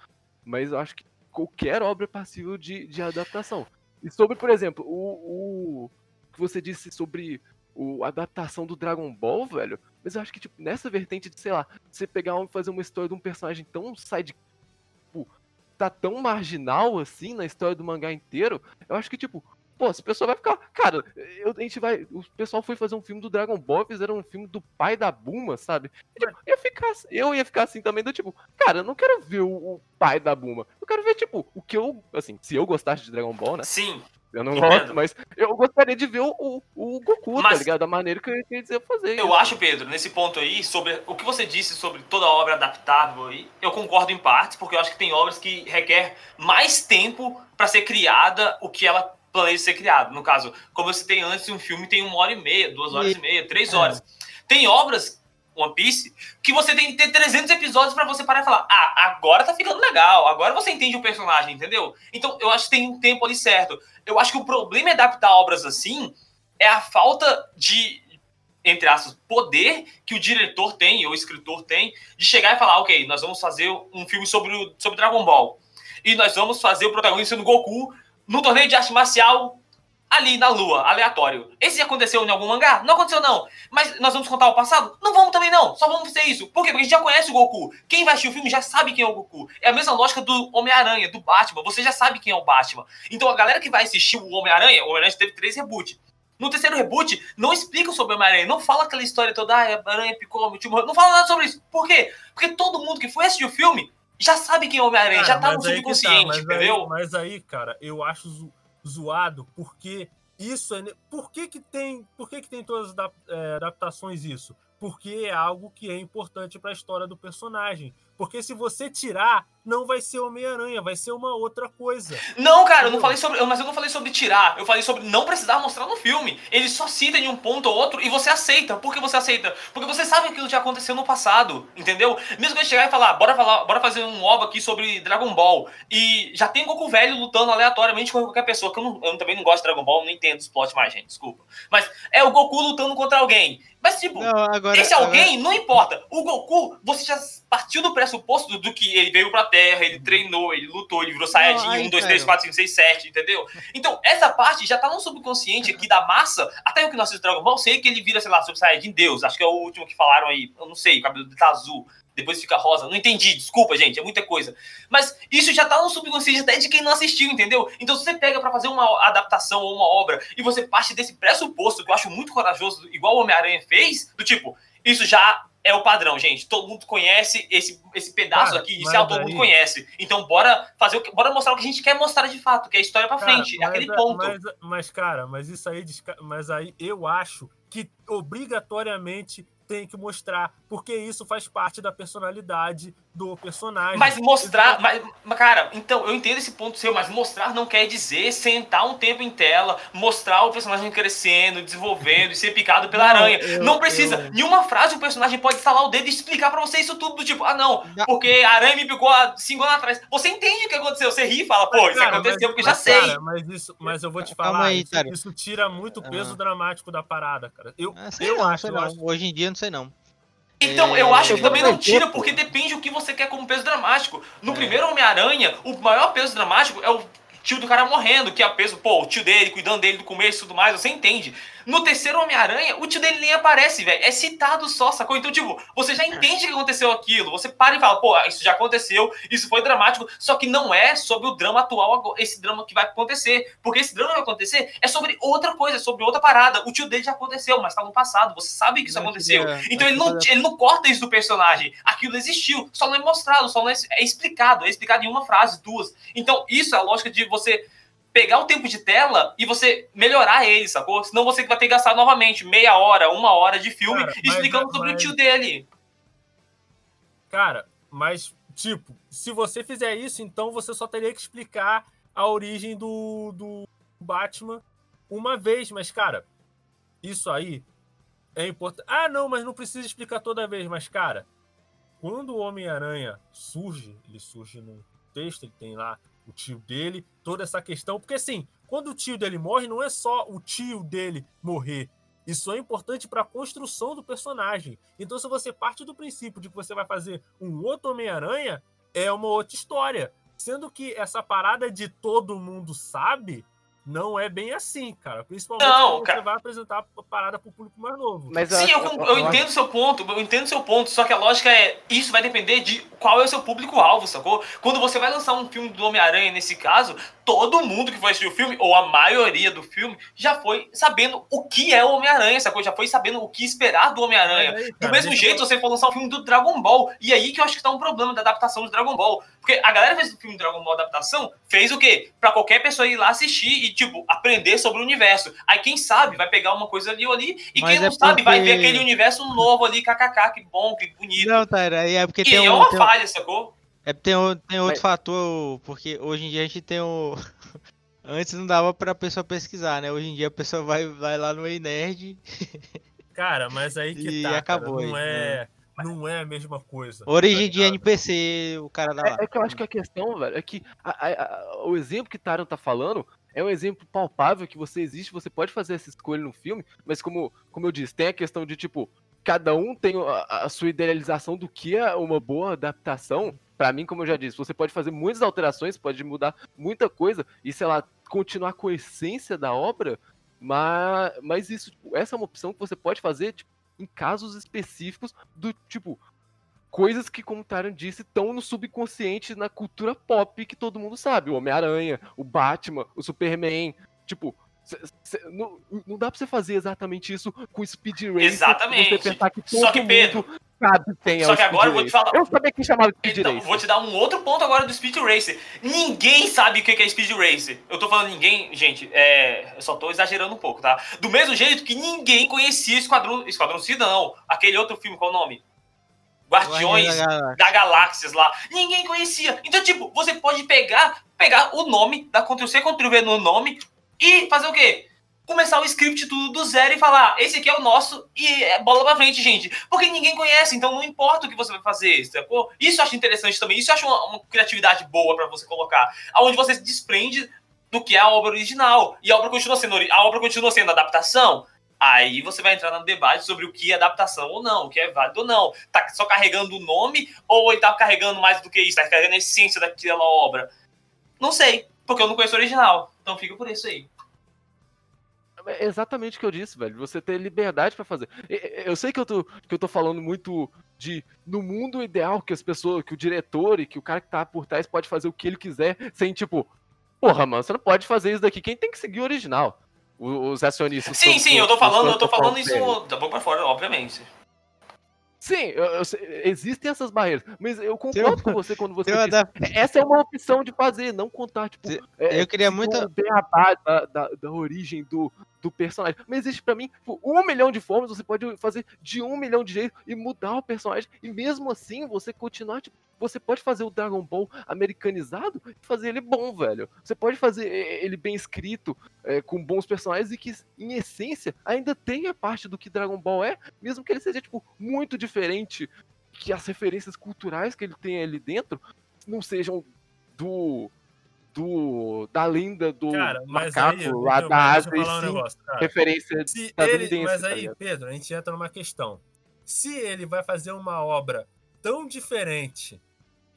Mas eu acho que qualquer obra é passível de, de adaptação. E sobre, por exemplo, o, o que você disse sobre o, a adaptação do Dragon Ball, velho. Mas eu acho que, tipo, nessa vertente de, sei lá, você pegar e fazer uma história de um personagem tão side. Tipo, tá tão marginal assim na história do mangá inteiro, eu acho que, tipo, pô, esse pessoal vai ficar. Cara, eu- a gente vai. O pessoal foi fazer um filme do Dragon Ball, fizeram um filme do pai da Buma, sabe? E, tipo, ia ficar, eu ia ficar assim também, do tipo, cara, eu não quero ver o, o pai da Buma. Eu quero ver, tipo, o que eu. Assim, se eu gostasse de Dragon Ball, né? Sim. Eu não Entendo. gosto, mas eu gostaria de ver o, o, o Goku, tá Mas- ligado? Da maneira que eu ia dizer fazer. Eu isso. acho, Pedro, nesse ponto aí, sobre o que você disse sobre toda obra adaptável aí, eu concordo em partes, porque eu acho que tem obras que requer mais tempo pra ser criada o que ela planeja ser criado. No caso, como eu citei antes, um filme tem uma hora e meia, duas horas e, meia, três horas. Tem obras, One Piece, que você tem que ter 300 episódios pra você parar e falar, ah, agora tá ficando legal, agora você entende o personagem, entendeu? Então, eu acho que tem um tempo ali certo. Eu acho que o problema é adaptar obras assim é a falta de, entre aspas, poder que o diretor tem, ou o escritor tem, de chegar e falar, ok, nós vamos fazer um filme sobre, sobre Dragon Ball. E nós vamos fazer o protagonista no Goku no torneio de arte marcial ali na Lua, aleatório. Esse aconteceu em algum mangá? Não aconteceu, não. Mas nós vamos contar o passado? Não vamos também, não. Só vamos fazer isso. Por quê? Porque a gente já conhece o Goku. Quem vai assistir o filme já sabe quem é o Goku. É a mesma lógica do Homem-Aranha, do Batman. Você já sabe quem é o Batman. Então a galera que vai assistir o Homem-Aranha, o Homem-Aranha teve três reboots. No terceiro reboot, não explica sobre o Homem-Aranha. Não fala aquela história toda, ah, a aranha picou, meu tio. Não fala nada sobre isso. Por quê? Porque todo mundo que foi assistir o filme já sabe quem é o Homem-Aranha. Já tá no aí que tá, subconsciente, mas aí- entendeu? mas aí, cara, eu acho zoado porque isso é. Por que, que tem. Por que, que tem todas as eh, adaptações isso? Porque é algo que é importante para a história do personagem. Porque se você tirar, não vai ser Homem-Aranha, vai ser uma outra coisa. Não, cara, eu não falei sobre. Mas eu não falei sobre tirar. Eu falei sobre não precisar mostrar no filme. Ele só cita de um ponto ou outro e você aceita. Por que você aceita? Porque você sabe que aquilo já aconteceu no passado, entendeu? Mesmo que eu chegar e falar, bora falar, bora fazer um OVA aqui sobre Dragon Ball. E já tem Goku velho lutando aleatoriamente com qualquer pessoa. Que eu, não- eu também não gosto de Dragon Ball, não entendo os plot mais, gente. Desculpa. Mas é o Goku lutando contra alguém. Mas, tipo, Não, agora. esse alguém, não importa. O Goku, você já partiu do pressuposto do, do que ele veio pra Terra, ele treinou, ele lutou, ele virou Saiyajin aí, 1, 2, 3, cara. 4, 5, 6, 7, entendeu? Então, essa parte já tá no subconsciente aqui da massa. Até o que nós assistimos Dragon Ball, sei que ele vira, sei lá, Super Saiyajin Deus. Acho que é o último que falaram aí. Eu não sei, o cabelo dele tá azul. Depois fica rosa. Não entendi, desculpa, gente, é muita coisa. Mas isso já tá no subconsciente até de quem não assistiu, entendeu? Então, se você pega pra fazer uma adaptação ou uma obra e você parte desse pressuposto, que eu acho muito corajoso, igual o Homem-Aranha fez, do tipo, isso já é o padrão, gente. Todo mundo conhece esse, esse pedaço Cara, aqui mas inicial, todo mundo conhece. Então, bora fazer o que, bora mostrar o que a gente quer mostrar de fato, que é a história pra Cara, frente, é mas aquele é- ponto. Mas, mas, cara, mas isso aí, mas aí eu acho que obrigatoriamente tem que mostrar, porque isso faz parte da personalidade do personagem. Mas mostrar, mas, mas, cara, então eu entendo esse ponto seu, mas mostrar não quer dizer sentar um tempo em tela, mostrar o personagem crescendo, desenvolvendo e ser picado pela Não, aranha. eu- não precisa. eu- Nenhuma frase o personagem pode estalar o dedo e explicar pra você isso tudo do tipo, ah não, porque a aranha me picou há cinco anos atrás. Você entende o que aconteceu, você ri e fala, pô, isso Cara, aconteceu mas- porque eu já mas, sei. cara, mas, isso, mas eu vou te falar, aí, isso, isso tira muito o peso Ah. dramático da parada, cara. Eu, Ah, eu não, acho, sei eu acho. Hoje em dia não sei não. Então, É, eu acho que também não tira, porque depende o que você quer como peso dramático. No É. primeiro Homem-Aranha, o maior peso dramático é o tio do cara morrendo, que é o peso, pô, o tio dele, cuidando dele do começo e tudo mais, você entende. No terceiro Homem-Aranha, o tio dele nem aparece, velho. É citado só, sacou? Então, tipo, você já entende que aconteceu aquilo. Você para e fala, pô, isso já aconteceu, isso foi dramático. Só que não é sobre o drama atual, esse drama que vai acontecer. Porque esse drama que vai acontecer é sobre outra coisa, é sobre outra parada. O tio dele já aconteceu, mas tá no passado. Você sabe que isso Não, aconteceu. é, então é ele não, que- ele não corta isso do personagem. Aquilo existiu, só não é mostrado, só não é, é explicado. É explicado em uma frase, duas. Então, isso é a lógica de você pegar o tempo de tela e você melhorar ele, sacou? Senão você vai ter que gastar novamente meia hora, uma hora de filme Cara, mas- explicando sobre o mas- tio dele. Cara, mas, tipo, se você fizer isso, então você só teria que explicar a origem do, do Batman uma vez. Mas, cara, isso aí é importante. Ah, não, mas não precisa explicar toda vez. Mas, cara, quando o Homem-Aranha surge, ele surge num texto, ele tem lá o tio dele, toda essa questão. Porque, assim, quando o tio dele morre, não é só o tio dele morrer. Isso é importante para a construção do personagem. Então, se você parte do princípio de que você vai fazer um outro Homem-Aranha, é uma outra história. Sendo que essa parada de todo mundo sabe não é bem assim, cara. Principalmente Não, quando cara. você vai apresentar a parada pro público mais novo. Mas Sim, eu, eu entendo o seu ponto, eu entendo o seu ponto, só que a lógica é, isso vai depender de qual é o seu público-alvo, sacou? Quando você vai lançar um filme do Homem-Aranha, nesse caso, todo mundo que foi assistir o filme, ou a maioria do filme, já foi sabendo o que é o Homem-Aranha, sacou? Já foi sabendo o que esperar do Homem-Aranha. Do mesmo eu jeito, você for lançar um filme do Dragon Ball. E aí que eu acho que tá um problema da adaptação do Dragon Ball. Porque a galera fez o filme Dragon Ball adaptação, fez o quê? Pra qualquer pessoa ir lá assistir e, tipo, aprender sobre o universo. Aí quem sabe vai pegar uma coisa ali ou ali, e Mas quem não é sabe vai ver porque- aquele universo novo ali, kkk, que bom, que bonito. Não, Tyra, aí é porque e tem aí é um, uma tem um- falha, sacou? É, tem, o- tem outro Mas- fator, porque hoje em dia a gente tem o. Antes não dava pra pessoa pesquisar, né? Hoje em dia a pessoa vai, vai lá no Ei Nerd. Cara, mas aí que E tá, cara, acabou não aí, é, não é a mesma coisa. Origem tá de? NPC, o cara lá. É, é que eu acho que a questão, velho, é que a- a- a- o exemplo que Taran tá falando é um exemplo palpável que você existe, você pode fazer essa escolha no filme, mas como, como eu disse, tem a questão de, tipo, cada um tem a, a sua idealização do que é uma boa adaptação. Pra mim, como eu já disse, você pode fazer muitas alterações, pode mudar muita coisa e, sei lá, continuar com a essência da obra, mas, mas isso, tipo, essa é uma opção que você pode fazer, tipo, em casos específicos do, tipo, coisas que, como o Taran disse, estão no subconsciente, na cultura pop que todo mundo sabe. O Homem-Aranha, o Batman, o Superman. Tipo, cê- cê- não, não dá pra você fazer exatamente isso com o Speed Racer. Exatamente. Você pensar que todo Só que, mundo Pedro, sabe quem é só que agora eu vou te falar- Eu sabia que chamava de Speed Então, Racer. vou te dar um outro ponto agora do Speed Racer. Ninguém sabe o que é Speed Racer. Eu tô falando ninguém, gente, é, eu só tô exagerando um pouco, tá? Do mesmo jeito que ninguém conhecia Esquadrão, Esquadrão não. Aquele outro filme, qual é o nome? Guardiões Guardiões da Galáxia. da Galáxias lá. Ninguém conhecia. Então, tipo, você pode pegar, pegar o nome, dar Ctrl-C, Ctrl-V no nome e fazer o quê? Começar o script tudo do zero e falar, esse aqui é o nosso e é bola pra frente, gente. Porque ninguém conhece, então não importa o que você vai fazer, sacou? Isso eu acho interessante também, isso eu acho uma, uma criatividade boa pra você colocar, aonde você se desprende do que é a obra original. E a obra continua sendo, a obra continua sendo adaptação. Aí você vai entrar no debate sobre o que é adaptação ou não, o que é válido ou não. Tá só carregando o nome ou ele tá carregando mais do que isso? Tá carregando a essência daquela obra? Não sei, porque eu não conheço o original. Então fica por isso aí. É exatamente o que eu disse, velho. Você ter liberdade pra fazer. Eu sei que eu tô, que eu tô falando muito de no mundo ideal que as pessoas, que o diretor e que o cara que tá por trás pode fazer o que ele quiser, sem tipo, porra, mano, você não pode fazer isso daqui. Quem tem que seguir o original? Os acionistas. Sim, sim, eu tô falando, eu tô falando isso da boca pra fora, obviamente. Sim, eu- eu existem essas barreiras, mas eu concordo com você quando você eu diz, essa é uma opção de fazer, não contar, tipo, Se- é, eu queria tipo, muito- beabá da, da, da origem do, do personagem. Mas existe pra mim tipo, um milhão de formas, você pode fazer de um milhão de jeitos e mudar o personagem, e mesmo assim você continuar, tipo, você pode fazer o Dragon Ball americanizado e fazer ele bom, velho. Você pode fazer eh, ele bem escrito, eh, com bons personagens e que, em essência, ainda tenha parte do que Dragon Ball é, mesmo que ele seja, tipo, muito diferente, que as referências culturais que ele tem ali dentro não sejam do. do da lenda do Cara, macaco aí, lá da Ásia e um negócio, referência Se ele, mas tá aí? Pedro, a gente entra numa questão. Se ele vai fazer uma obra tão diferente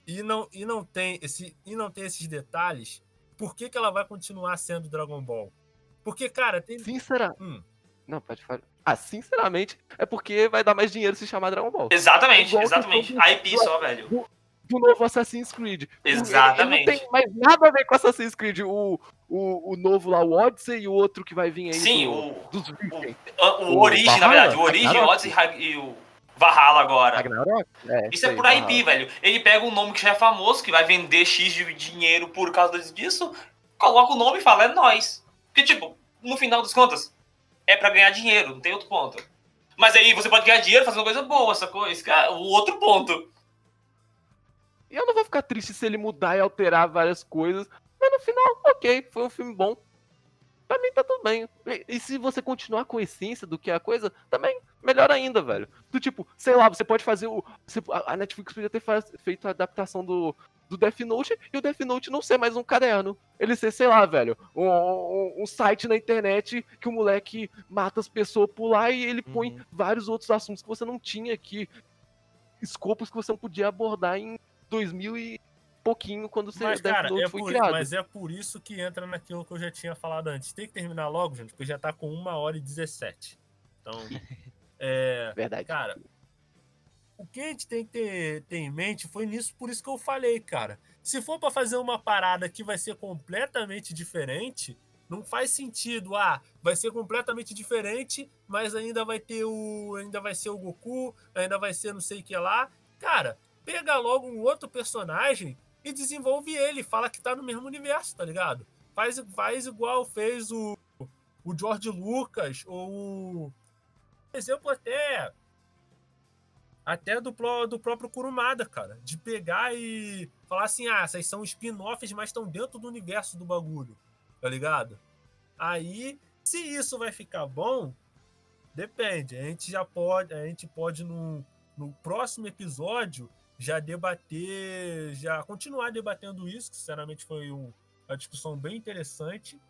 e não, e não, tem, esse, e não tem esses detalhes, por que, que ela vai continuar sendo Dragon Ball? Porque, cara, tem. Sincera- Hum. Não, pode falar. Ah, sinceramente, é porque vai dar mais dinheiro se chamar Dragon Ball. Exatamente, Igual exatamente. todo- IP só, velho. Do novo Assassin's Creed. Exatamente. Ele não tem mais nada a ver com Assassin's Creed. O, o, o novo lá, o Odyssey, e o outro que vai vir aí. Sim, do, o, dos o, o O Origem, na verdade. O Origem, o? Odyssey e e o Valhalla agora. Ragnarok? É, Isso é por Valhalla. IP, velho. Ele pega um nome que já é famoso, que vai vender X de dinheiro por causa disso, coloca o nome e fala, é nós. Porque, tipo, no final das contas, é pra ganhar dinheiro, não tem outro ponto. Mas aí você pode ganhar dinheiro fazendo coisa boa? Esse que é o outro ponto. E eu não vou ficar triste se ele mudar e alterar várias coisas. Mas no final, ok, foi um filme bom. Pra mim tá tudo bem. E, e se você continuar com a essência do que é a coisa, também melhor ainda, velho. Do tipo, sei lá, você pode fazer o. você- a Netflix podia ter faz- feito a adaptação do, do Death Note e o Death Note não ser mais um caderno. Ele ser, sei lá, velho, um, um- um site na internet que o moleque mata as pessoas por lá e ele põe vários outros assuntos que você não tinha aqui. Escopos que você não podia abordar em 2000 e pouquinho, quando você Mas, Death cara, Note é foi por, criado. mas é por isso que entra naquilo que eu já tinha falado antes. Tem que terminar logo, gente, porque já tá com 1 hora e 17. Então, é. Verdade. Cara, o que a gente tem que ter, ter em mente foi nisso, por isso que eu falei, cara. Se for pra fazer uma parada que vai ser completamente diferente, não faz sentido. Ah, vai ser completamente diferente, mas ainda vai ter o. Ainda vai ser o Goku, ainda vai ser não sei o que lá. Cara, pega logo um outro personagem e desenvolve ele. Fala que tá no mesmo universo, tá ligado? Faz, faz igual fez o, o George Lucas ou o. Exemplo até. Até do, do próprio Kurumada, cara. De pegar e falar assim: ah, essas são spin-offs, mas estão dentro do universo do bagulho. Tá ligado? Aí, se isso vai ficar bom, depende. A gente já pode, a gente pode no, no próximo episódio já debater, já continuar debatendo isso, que sinceramente foi um- uma discussão bem interessante.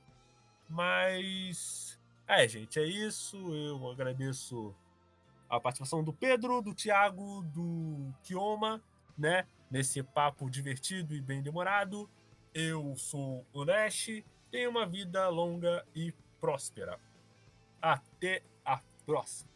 Mas é, gente, é isso. Eu agradeço a participação do Pedro, do Thiago, do Kioma, né? Nesse papo divertido e bem demorado. Eu sou o Nash. Tenha uma vida longa e próspera. Até a próxima.